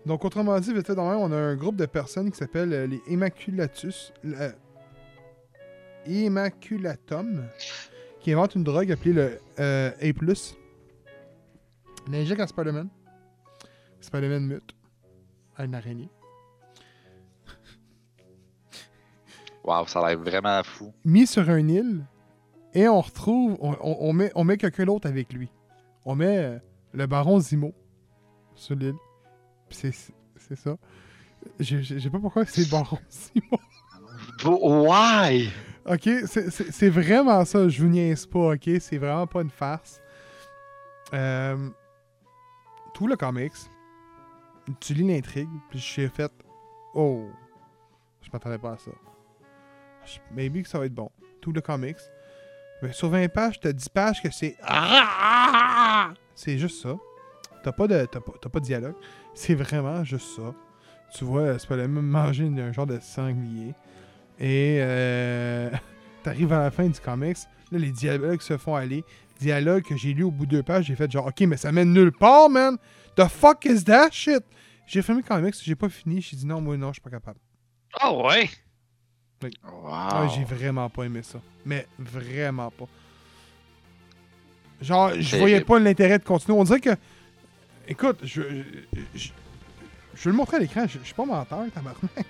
Donc, autrement dit, vite fait, dans on a un groupe de personnes qui s'appelle euh, les Immaculatus. euh, Immaculatum. Qui inventent une drogue appelée le euh, A. L'injecte à Spider-Man. Spider-Man mute. À une araignée. Waouh, ça a l'air vraiment fou. mis sur une île et on retrouve, on, on- on met, on met quelqu'un d'autre avec lui. On met euh, le baron Zimo sur l'île. C'est ça. Je je- je sais pas pourquoi c'est baron Zimo. Why? Ok, c'est- vraiment ça. Je vous niaise pas, ok? C'est vraiment pas une farce. Euh, tout le comics, tu lis l'intrigue, puis j'ai fait Oh, je m'attendais pas à ça. Je- Maybe que ça va être bon. Tout le comics. Mais sur 20 pages, t'as 10 pages que c'est. C'est juste ça. T'as pas de, t'as pas, t'as pas de dialogue. C'est vraiment juste ça. Tu vois, c'est pas le même manger un genre de sanglier. Et euh, t'arrives à la fin du comics, là, les dialogues se font aller. Dialogue que j'ai lu au bout de deux pages, j'ai fait genre, ok, mais ça mène nulle part, man! The fuck is that shit? J'ai fermé le comics, j'ai pas fini, j'ai dit non, moi non, je suis pas capable. Ah ouais! Wow. Ah, j'ai vraiment pas aimé ça. Mais vraiment pas. Genre, je voyais pas l'intérêt de continuer. On dirait que. Écoute, je. Je, vais le montrer à l'écran, je, je suis pas menteur, tabarnak.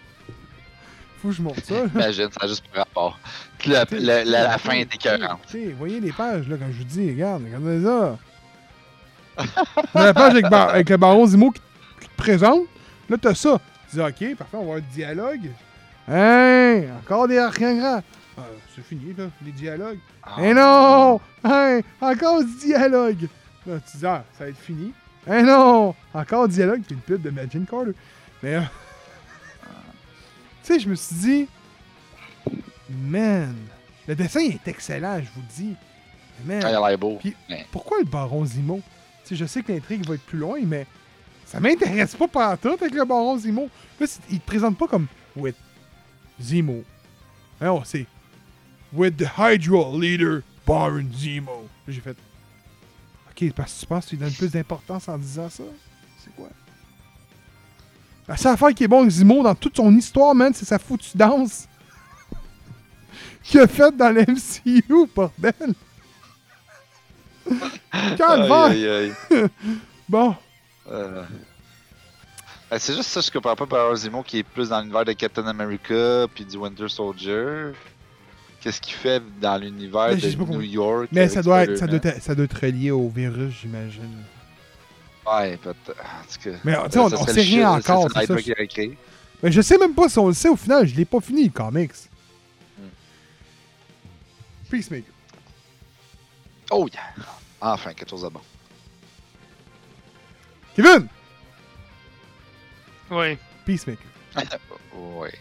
Faut que je montre ça. là. Imagine, ça a juste pas rapport. La, la, la, la fin est écœurante. Écoutez, voyez les pages, là, comme je vous dis, regarde, regardez ça. La page avec, Bar- avec le baron Zimo qui, qui te présente, là, t'as ça. Tu dis, ok, parfait, on va avoir un dialogue. Hein, encore des rien grands. Ah, c'est fini, là, les dialogues. Ah. Eh non! Hein, encore du dialogue. Là, tu dis, ah, ça va être fini. Eh non! Encore dialogue, puis une pub de Imagine Carter. Mais, euh, tu sais, je me suis dit, man, le dessin est excellent, je vous le dis. Man, Ah, il a l'air beau. Puis- Mais- pourquoi le baron Zimo? Tu sais, je sais que l'intrigue va être plus loin, mais ça m'intéresse pas par tout avec le baron Zimo. Là, il te présente pas comme with Zemo. Non, c'est with the Hydra leader, Baron Zemo. Là, J'ai fait Ok, parce que tu penses que tu lui donnes plus d'importance en disant ça? C'est quoi? La seule affaire qui est bon avec Zemo dans toute son histoire, man, c'est sa foutue danse qu'il a faite dans le MCU, bordel! Calvaire! Aïe, aïe, aïe. Bon, Euh, ben, c'est juste ça, je comprends pas par Zemo qui est plus dans l'univers de Captain America puis du Winter Soldier. Qu'est-ce qu'il fait dans l'univers de New comment- York? mais ça doit, être, ça, doit être, ça doit être relié au virus, j'imagine. Ouais, peut-être. Mais tu sais, on, on serait sait rien encore. ça. Mais je sais même pas si on le sait au final, je l'ai pas fini le comics. Hmm. Peacemaker. Oh yeah! Enfin, quelque chose de bon. Kevin! Oui. Peacemaker. ouais.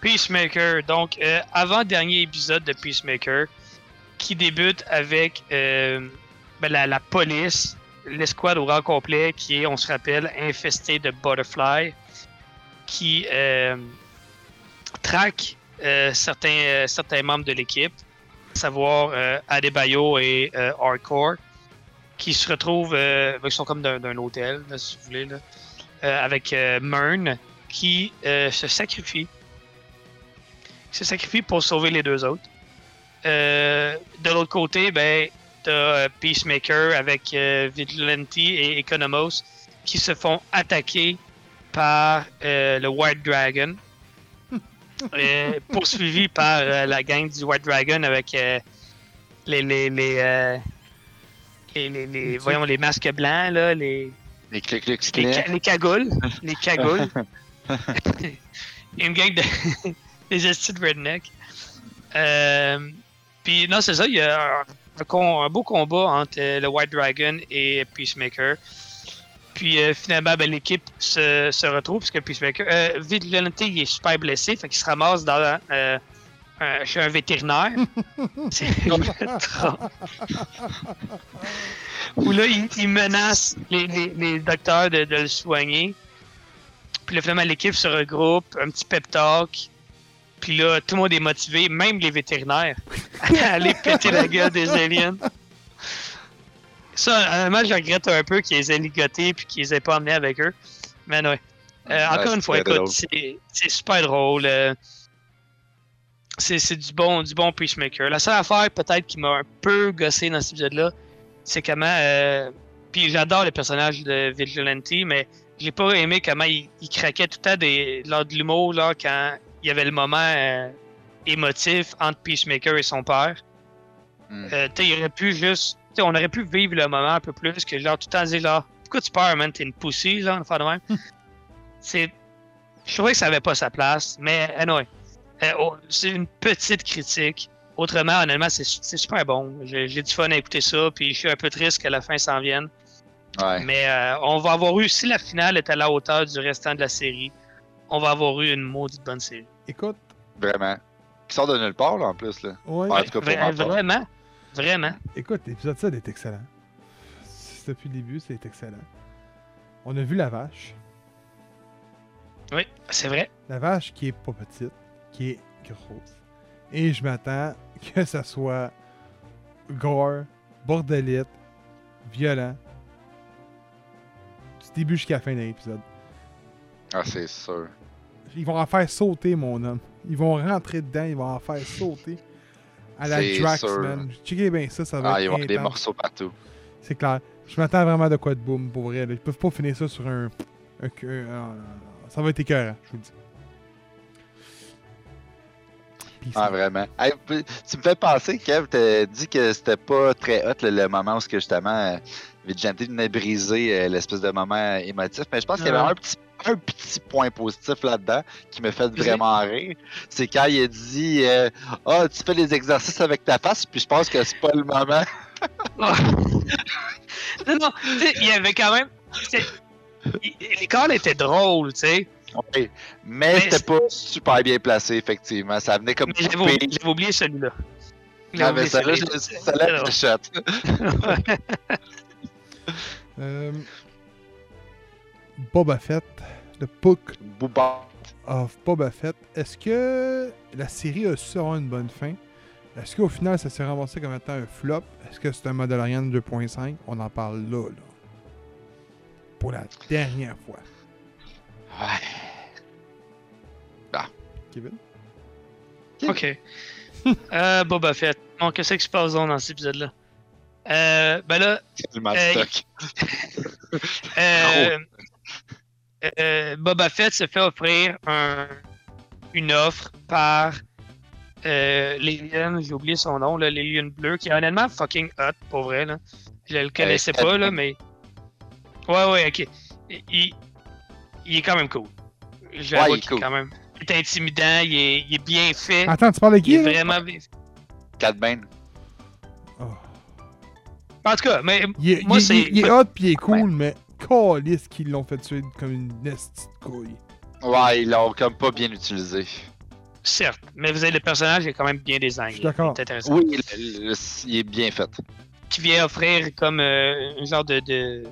Peacemaker, donc euh, avant-dernier épisode de Peacemaker, qui débute avec euh, ben, la, police, l'escouade au grand complet, qui est, on se rappelle, infestée de Butterfly, qui euh, traque euh, certains, certains membres de l'équipe, à savoir Adebayo et Hardcore, qui se retrouvent, ben, ils sont comme d'un hôtel, si vous voulez, avec Mern, qui se sacrifie se sacrifie pour sauver les deux autres. euh, de l'autre côté, ben, t'as euh, Peacemaker avec euh, Vigilante et Economos qui se font attaquer par euh, le White Dragon. Poursuivi par euh, la gang du White Dragon avec euh, les, les, les, euh, les, les- les- voyons, les masques blancs, là, les, Les clics, clics, les, ca- les cagoules. Les cagoules. Il y a une gang de. des estis de redneck. Euh, Puis, non, c'est ça. Il y a un, un con- un beau combat entre euh, le White Dragon et Peacemaker. Puis, euh, finalement, ben, l'équipe se, se retrouve parce que Peacemaker. Euh, Vigilante, il est super blessé. Fait qu'il se ramasse dans, un- chez un vétérinaire. c'est trop. Où là, il, il menace les, les- les docteurs de, de le soigner. Puis là, finalement, l'équipe se regroupe, un petit pep talk. Puis là, tout le monde est motivé, même les vétérinaires, à aller péter la gueule des aliens. Ça, honnêtement, je regrette un peu qu'ils les aient ligotés puis qu'ils les aient pas emmenés avec eux. Mais ouais. Euh, Ouais, encore une fois, écoute, c'est super drôle. euh, c'est du bon, du bon Peacemaker. La seule affaire, peut-être, qui m'a un peu gossé dans cet épisode-là, c'est comment. euh, puis j'adore le personnage de Vigilante, mais j'ai pas aimé comment il, il craquait tout le temps des, lors de l'humour, quand il y avait le moment euh, émotif entre Peacemaker et son père. Hmm. Euh, il aurait pu juste. on aurait pu vivre le moment un peu plus que genre tout le temps dire là, pourquoi tu peurs, man, t'es une une affaire de même. c'est. Je trouvais que ça avait pas sa place, mais anyway. Euh, oh, c'est une petite critique. Autrement, honnêtement, c'est super bon. J'ai j'ai du fun à écouter ça, puis je suis un peu triste que la fin s'en vienne. Ouais. Mais euh, on va avoir eu, si la finale est à la hauteur du restant de la série, on va avoir eu une maudite bonne série. Écoute, Vraiment. Qui sort de nulle part, là, en plus, là. ouais. En tout cas, pour Vra- vraiment, vraiment. écoute, l'épisode 7 est excellent. C'est Depuis le début, c'est excellent. On a vu la vache. Oui, c'est vrai. La vache qui est pas petite, qui est grosse. Et je m'attends que ça soit gore, bordelite, violent. Du début jusqu'à la fin de l'épisode. Ah, c'est sûr. Ils vont en faire sauter, mon homme. Ils vont rentrer dedans, ils vont en faire sauter. À la Drax, sûr. man. Checkez bien ça, ça va Ah, il être va y avoir des morceaux partout. C'est clair. Je m'attends vraiment de quoi de boom, pour vrai. là. Ils peuvent pas finir ça sur un... un- un- un- ça va être écœurant, je vous le dis. Ah, vraiment. Hey, tu me fais penser, Kev, t'as dit que c'était pas très hot le, le moment où ce que, justement euh, Vigilante venait briser euh, l'espèce de moment émotif. Mais je pense qu'il y avait un petit, un petit point positif là-dedans qui me fait vraiment rire. C'est quand il a dit euh, Ah, tu fais les exercices avec ta face, puis je pense que c'est pas le moment. non, non, tu sais, il y avait quand même. calls étaient drôles, tu sais. Ouais. Mais Mais c'était pas super bien placé, effectivement. Ça venait comme j'avais oublié, celui-là. Ah, mais là, celui-là. je- ça Boba Fett, le book Booba. of Boba Fett. Est-ce que la série a su avoir une bonne fin? Est-ce qu'au final, ça s'est ramassé comme étant un flop? Est-ce que c'est un Mandalorian 2.5? On en parle là, là. Pour la dernière fois. Ouais. Kevin? Ok. euh, Boba Fett. Bon, qu'est-ce qui se passe dans cet épisode-là? Euh, ben là, de Hey. stock. euh, euh, Boba Fett se fait offrir un- une offre par euh, l'alien, j'ai oublié son nom, l'alien bleu, qui est honnêtement fucking hot, pour vrai. Là. Je le connaissais Cat pas, là, mais. Ouais, ouais, ok. Il, il est quand même cool. Je Ouais, l'avoue il est cool. quand même. Il est intimidant, il est, il est bien fait. Attends, tu parles de il qui? est là? vraiment bien fait. Cat Bane. Oh. En tout cas, mais Il est, Moi, il- c'est- il- il est hot pis il est cool, mais calisse qu'ils l'ont fait tuer comme une nestie de couille. Ouais, ils l'ont comme pas bien utilisé. certes, mais vous avez le personnage, il est quand même bien designé. Je suis d'accord. Il est intéressant. Oui, le- le- il est bien fait. qui vient offrir comme euh, un genre de, de-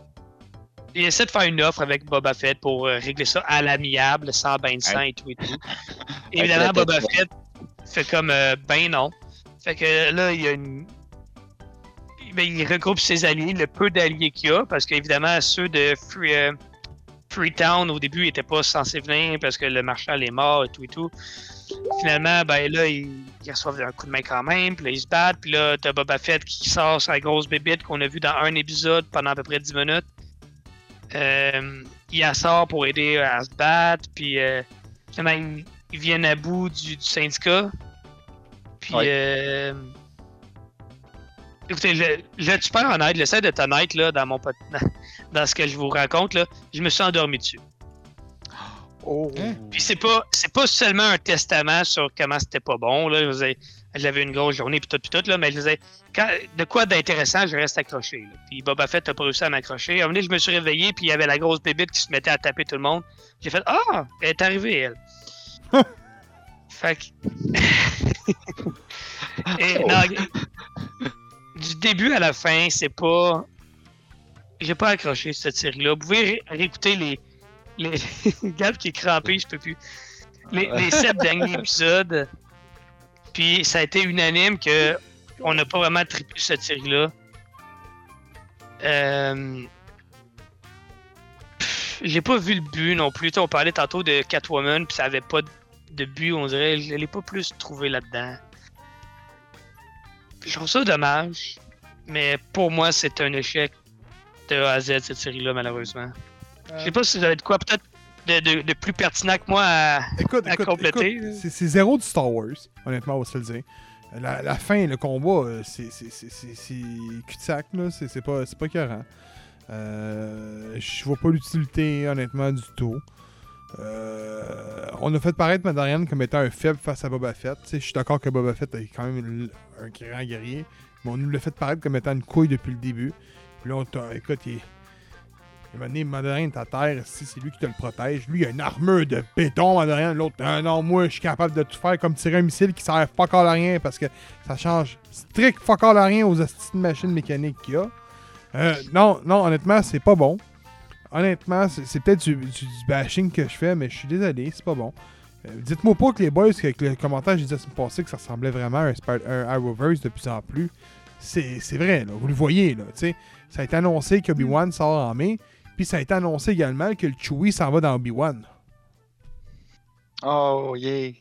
Il essaie de faire une offre avec Boba Fett pour euh, régler ça à l'amiable, sans bain de sang et tout et tout. Évidemment, Boba. Fett fait comme euh, ben non. Fait que là, il y a une. Ben, il regroupe ses alliés, le peu d'alliés qu'il y a, parce qu'évidemment, ceux de Free, euh, Freetown au début n'étaient pas censés venir parce que le marshal est mort et tout et tout. Finalement, ben là, il, ils reçoivent un coup de main quand même, puis là, ils se battent, puis là, t'as Boba Fett qui sort sa grosse bébite qu'on a vu dans un épisode pendant à peu près 10 minutes. Euh, il en sort pour aider à se battre, puis euh, finalement, ils, ils viennent à bout du, du syndicat. Puis, Ouais. Écoutez, je, je vais être super honnête, j'essaie d'être honnête là, dans, mon, pot- dans ce que je vous raconte, là, je me suis endormi dessus. Oh. Hein? Puis c'est pas c'est pas seulement un testament sur comment c'était pas bon là, j'avais une grosse journée puis tout puis tout là, mais je quand, de quoi d'intéressant, je reste accroché. là. Puis Boba Fett a pas réussi à m'accrocher. À un moment donné, je me suis réveillé puis il y avait la grosse bébite qui se mettait à taper tout le monde. J'ai fait ah, elle est arrivée elle. fait que Et, non, du début à la fin, c'est pas j'ai pas accroché cette série-là. Vous pouvez ré- réécouter les les Gab qui est crampé, je peux plus. Les, les sept derniers épisodes. Puis ça a été unanime que on n'a pas vraiment trippé cette série-là. Euh... J'ai pas vu le but non plus. On parlait tantôt de Catwoman, puis ça avait pas de but, on dirait. Je l'ai pas plus trouvé là-dedans. Je trouve ça dommage. Mais pour moi, c'est un échec de A à Z, cette série-là, malheureusement. Je sais pas si vous avez de quoi peut-être de, de- de plus pertinent que moi à. Écoute, à écoute, compléter, c'est zéro du Star Wars, honnêtement, on va se le dire. La, la fin, le combat, euh, c'est cul-de-sac, là, c'est pas, pas écœurant. Euh, je vois pas l'utilité, honnêtement, du tout. Euh, on a fait paraître Mandalorian comme étant un faible face à Boba Fett. Je suis d'accord que Boba Fett est quand même un grand guerrier, mais on nous l'a fait paraître comme étant une couille depuis le début. Puis là, on écoute, il un moment donné, à terre, si c'est lui qui te le protège. Lui, il a une armure de béton, Mandalorian. L'autre, Ah non, moi, je suis capable de tout faire comme tirer un missile qui sert fuck all à rien parce que ça change strict fuck à rien aux astuces de machines mécaniques qu'il y a. Euh, non, non, honnêtement, c'est pas bon. Honnêtement, c'est peut-être du, du- du bashing que je fais, mais je suis désolé, c'est pas bon. Euh, Dites-moi pas que les boys, qu'avec le commentaire que j'ai dit semaine passée, que ça ressemblait vraiment à un, Spar- un Arrowverse de plus en plus. C'est vrai, là, vous le voyez, là, tu sais. Ça a été annoncé qu'Obi-Wan sort en mai, puis ça a été annoncé également que le Chewie s'en va dans Obi-Wan. Oh, yeah.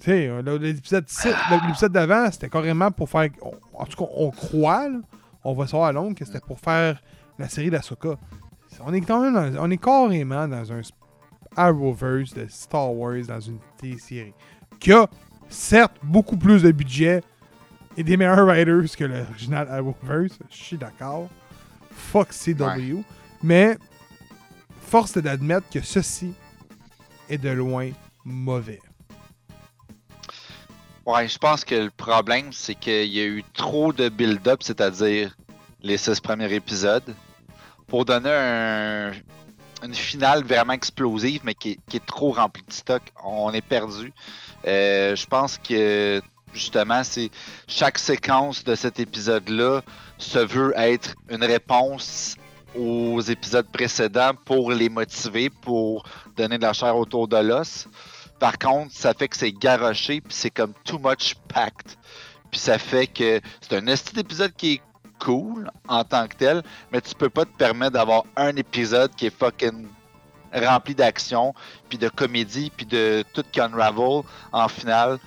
Tu sais, euh, l'épisode 6 l'épisode d'avant, c'était carrément pour faire. en tout cas, on croit, là, on va savoir à longue que c'était pour faire la série d'Ahsoka. On est quand même dans- on est carrément dans un Arrowverse de Star Wars dans une télésérie qui a certes beaucoup plus de budget et des meilleurs writers que l'original Arrowverse. Je suis d'accord. Fuck CW. Mais force est d'admettre que ceci est de loin mauvais. Ouais, je pense que le problème, c'est qu'il y a eu trop de build-up, c'est-à-dire les six premiers épisodes, pour donner un- une finale vraiment explosive, mais qui est, qui est trop remplie de stock. On est perdu. Euh, je pense que justement, c'est chaque séquence de cet épisode-là se veut être une réponse aux épisodes précédents pour les motiver, pour donner de la chair autour de l'os. Par contre, ça fait que c'est garoché, puis c'est comme too much packed. Puis ça fait que c'est un esti d'épisode qui est cool en tant que tel, mais tu peux pas te permettre d'avoir un épisode qui est fucking rempli d'action, puis de comédie, puis de tout qui unravel en finale,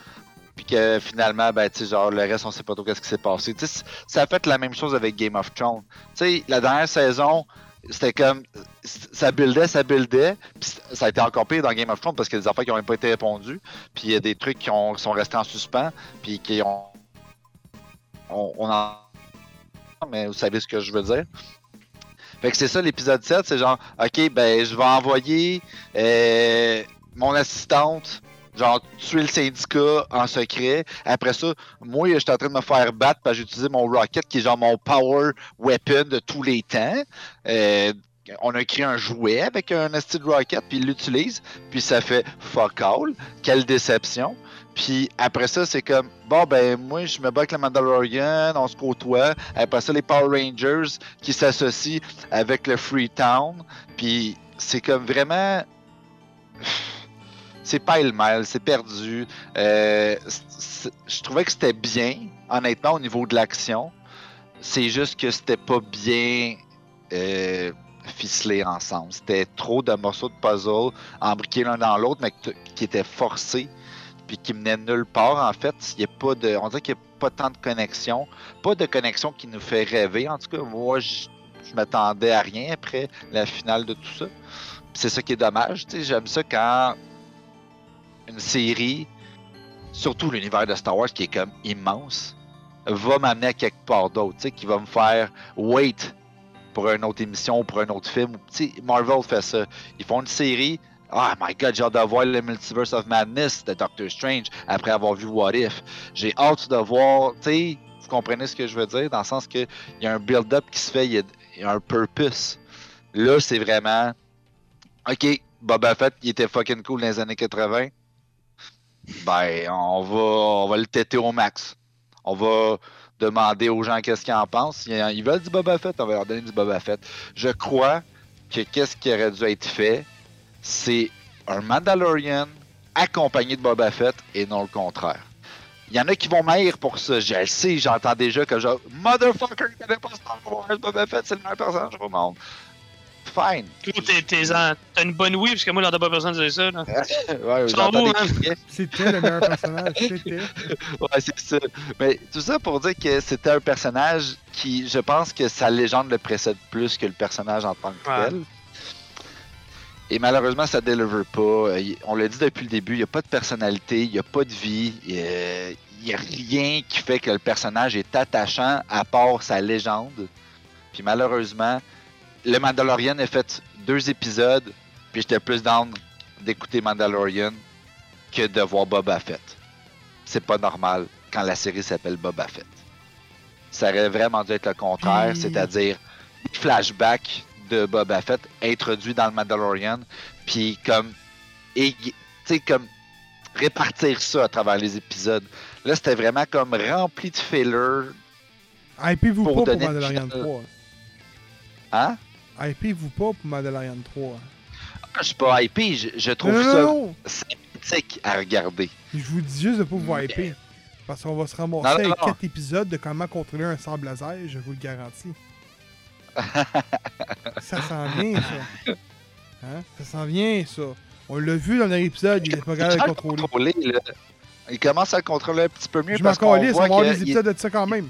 puis que finalement, ben, tu genre, le reste, on sait pas trop qu'est-ce qui s'est passé. Tu sais, c- ça a fait la même chose avec Game of Thrones. Tu sais, la dernière saison, c'était comme, ça buildait, ça buildait, puis ça a été encore pire dans Game of Thrones parce qu'il y a des affaires qui n'ont pas été répondues, puis il y a des trucs qui, ont, sont restés en suspens, puis qui ont. On, on en. Mais vous savez ce que je veux dire. Fait que c'est ça l'épisode 7, c'est genre, ok, ben je vais envoyer euh, mon assistante, genre tuer le syndicat en secret. Après ça, moi, je suis en train de me faire battre parce que j'ai utilisé mon rocket qui est genre mon power weapon de tous les temps. Euh, on a créé un jouet avec un esti de rocket, puis il l'utilise, puis ça fait fuck all. Quelle déception. Puis après ça, c'est comme, bon, ben, moi, je me bats avec le Mandalorian, on se côtoie. Après ça, les Power Rangers qui s'associent avec le Freetown. Puis c'est comme vraiment. C'est pas le mal, c'est perdu. Euh, je trouvais que c'était bien, honnêtement, au niveau de l'action. C'est juste que c'était pas bien euh, ficelé ensemble. C'était trop de morceaux de puzzle embriqués l'un dans l'autre, mais qui étaient forcés puis qui menait nulle part, en fait. Il y a pas de, on dirait qu'il n'y a pas tant de connexion. Pas de connexion qui nous fait rêver, en tout cas. Moi, je, je m'attendais à rien après la finale de tout ça. C'est ça qui est dommage. J'aime ça quand une série, surtout l'univers de Star Wars qui est comme immense, va m'amener à quelque part d'autre, qui va me faire wait pour une autre émission, pour un autre film. Marvel fait ça. Ils font une série. Oh my god, j'ai hâte de voir le Multiverse of Madness de Doctor Strange après avoir vu What If. J'ai hâte de voir, tu sais, vous comprenez ce que je veux dire, dans le sens que il y a un build-up qui se fait, il y, a, un purpose. Là, c'est vraiment, ok, Boba Fett, il était fucking cool dans les années 80. Ben, on va, on va le têter au max. On va demander aux gens qu'est-ce qu'ils en pensent. Ils veulent du Boba Fett, on va leur donner du Boba Fett. Je crois que qu'est-ce qui aurait dû être fait, c'est un Mandalorian accompagné de Boba Fett et non le contraire. Il y en a qui vont m'haïr pour ça. Je le sais, j'entends déjà que genre Motherfucker, il connaît pas Star Wars, Boba Fett, c'est le meilleur personnage au monde. Fine. Toi, t'es- t'es en- T'as une bonne oui, parce que moi, j'entends pas personne dire ça. Là. ouais, vas, hein? C'était le meilleur personnage. C'était. Ouais, c'est ça. Mais tout ça pour dire que c'était un personnage qui, je pense que sa légende le précède plus que le personnage en tant que Ouais. tel. Et malheureusement, ça ne deliver pas. Euh, On l'a dit depuis le début, il n'y a pas de personnalité, il n'y a pas de vie. Il n'y a rien qui fait que le personnage est attachant à part sa légende. Puis malheureusement, le Mandalorian a fait deux épisodes, puis j'étais plus down d'écouter Mandalorian que de voir Boba Fett. C'est pas normal quand la série s'appelle Boba Fett. Ça aurait vraiment dû être le contraire, c'est-à-dire des flashbacks de Boba Fett introduits dans le Mandalorian, puis comme, et, tu sais, comme répartir ça à travers les épisodes. Là, c'était vraiment comme rempli de filler. Hypez-vous pas pour Mandalorian chance. 3. Hein? Hypez-vous pas pour Mandalorian 3. Ah, Je suis pas hypé, je, je trouve Non, ça non, sympathique à regarder. Je vous dis juste de pas vous hyper. Parce qu'on va se ramasser Non, avec non. 4 épisodes de comment contrôler un sable laser, je vous le garantis. ça s'en vient, ça. Hein? Ça s'en vient, ça. On l'a vu dans le dernier épisode, il est pas capable de le contrôler. contrôler, là. Il commence à le contrôler un petit peu mieux Je m'en parce qu'on calisse, on va qu'il des épisodes de ça quand même.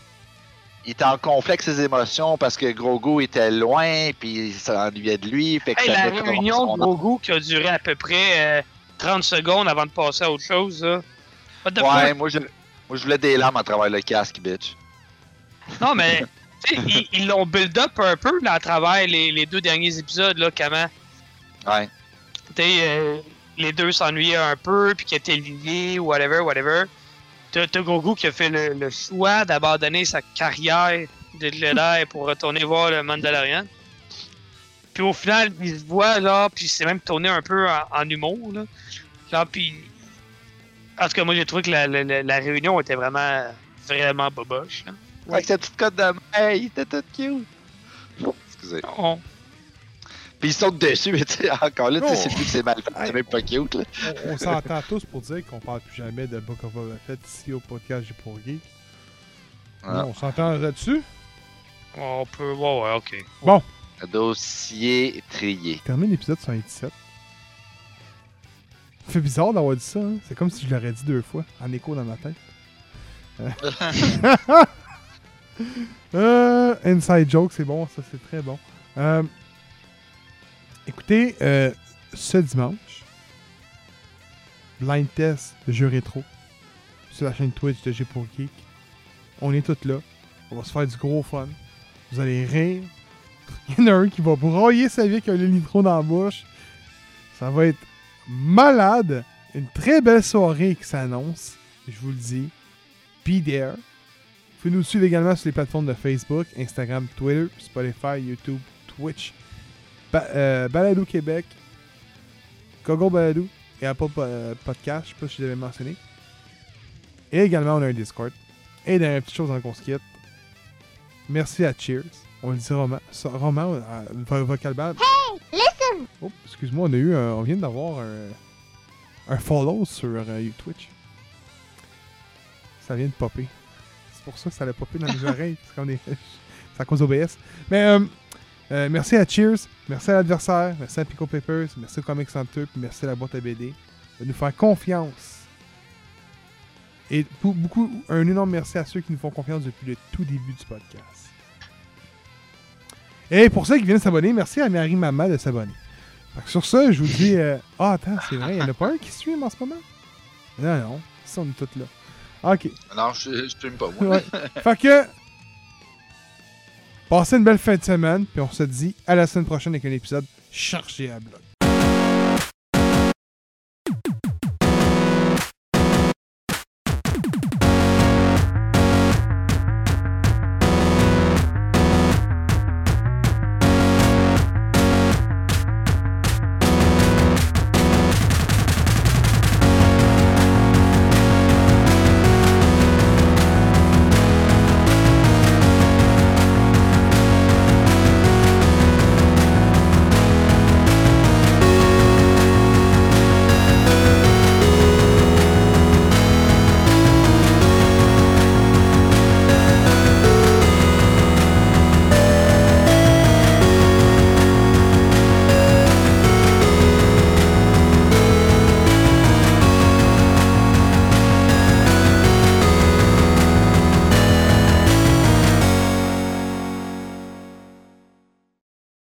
il était en conflit avec ses émotions parce que Grogu était loin, puis ça ennuyait de lui. Fait que Hey, ça la réunion de Grogu qui a duré à peu près euh, 30 secondes avant de passer à autre chose. Là. What the Ouais, fuck? moi je, moi je voulais des larmes à travers le casque, bitch. Non, mais ils- l'ont build up un peu là, à travers les, les deux derniers épisodes. Là, comment Ouais. euh, les deux s'ennuyaient un peu, puis qu'ils étaient liés, whatever, whatever. T'as Grogu qui a fait le, le choix d'abandonner sa carrière de Jedi pour retourner voir le Mandalorian. Puis au final, il se voit là, puis c'est même tourné un peu en, en humour. Là. Genre, puis. En tout cas, moi, j'ai trouvé que la, la- la- la réunion était vraiment, vraiment boboche. là. Avec sa petite cote de main, il était tout cute. Excusez. On- Puis il saute dessus, mais tu sais, encore là, tu sais, Oh. c'est plus que c'est mal fait, c'est même pas cute, là. On, on s'entend tous pour dire qu'on parle plus jamais de Book of Boba Fett ici au podcast J'ai pour Geek. Ah. Non, on s'entend là-dessus? on peut. Ouais, ouais, ok. Dossier trié. Termine l'épisode 117. Ça fait bizarre d'avoir dit ça, hein? C'est comme si je l'aurais dit deux fois, en écho dans ma tête. Euh. Inside joke, c'est bon, ça c'est très bon. Euh, écoutez, euh, ce dimanche, blind test de jeux rétro sur la chaîne Twitch de G pour Geek. On est tous là. On va se faire du gros fun. Vous allez rire. Il y en a un qui va broyer sa vie avec un nitro dans la bouche. Ça va être malade. Une très belle soirée qui s'annonce. Je vous le dis. Be there. Vous pouvez nous suivre également sur les plateformes de Facebook, Instagram, Twitter, Spotify, YouTube, Twitch, Ba- euh, Balado Québec, Google Balado et Apple euh, Podcast. Je sais pas si je l'avais mentionné. Et également, on a un Discord. Et dernière petite chose avant qu'on se quitte. Merci à Cheers. On le dit Roman. Roman, euh, vo- vocal band. Hey, listen! Oh, excuse-moi, on a eu un- on vient d'avoir un, un follow sur euh, Twitch. Ça vient de popper. Pour ça ça l'a popé dans les oreilles. Parce qu'on est... C'est à cause d'OBS. Mais euh, euh, merci à Cheers. Merci à l'adversaire. Merci à Pico Papers. Merci au Comic Center. Merci à la boîte à BD de nous faire confiance Et pou- beaucoup, un énorme merci à ceux qui nous font confiance depuis le tout début du podcast. Et pour ceux qui viennent s'abonner, merci à Marie Mama de s'abonner. Sur ça, je vous dis. euh, Ah, attends, c'est vrai, il n'y en a pas un qui stream en ce moment? Non, non, ils sont tous là. Ok. Non, je je stream pas, moi. Ouais. fait que. Passez une belle fin de semaine, puis on se dit à la semaine prochaine avec un épisode chargé à bloc.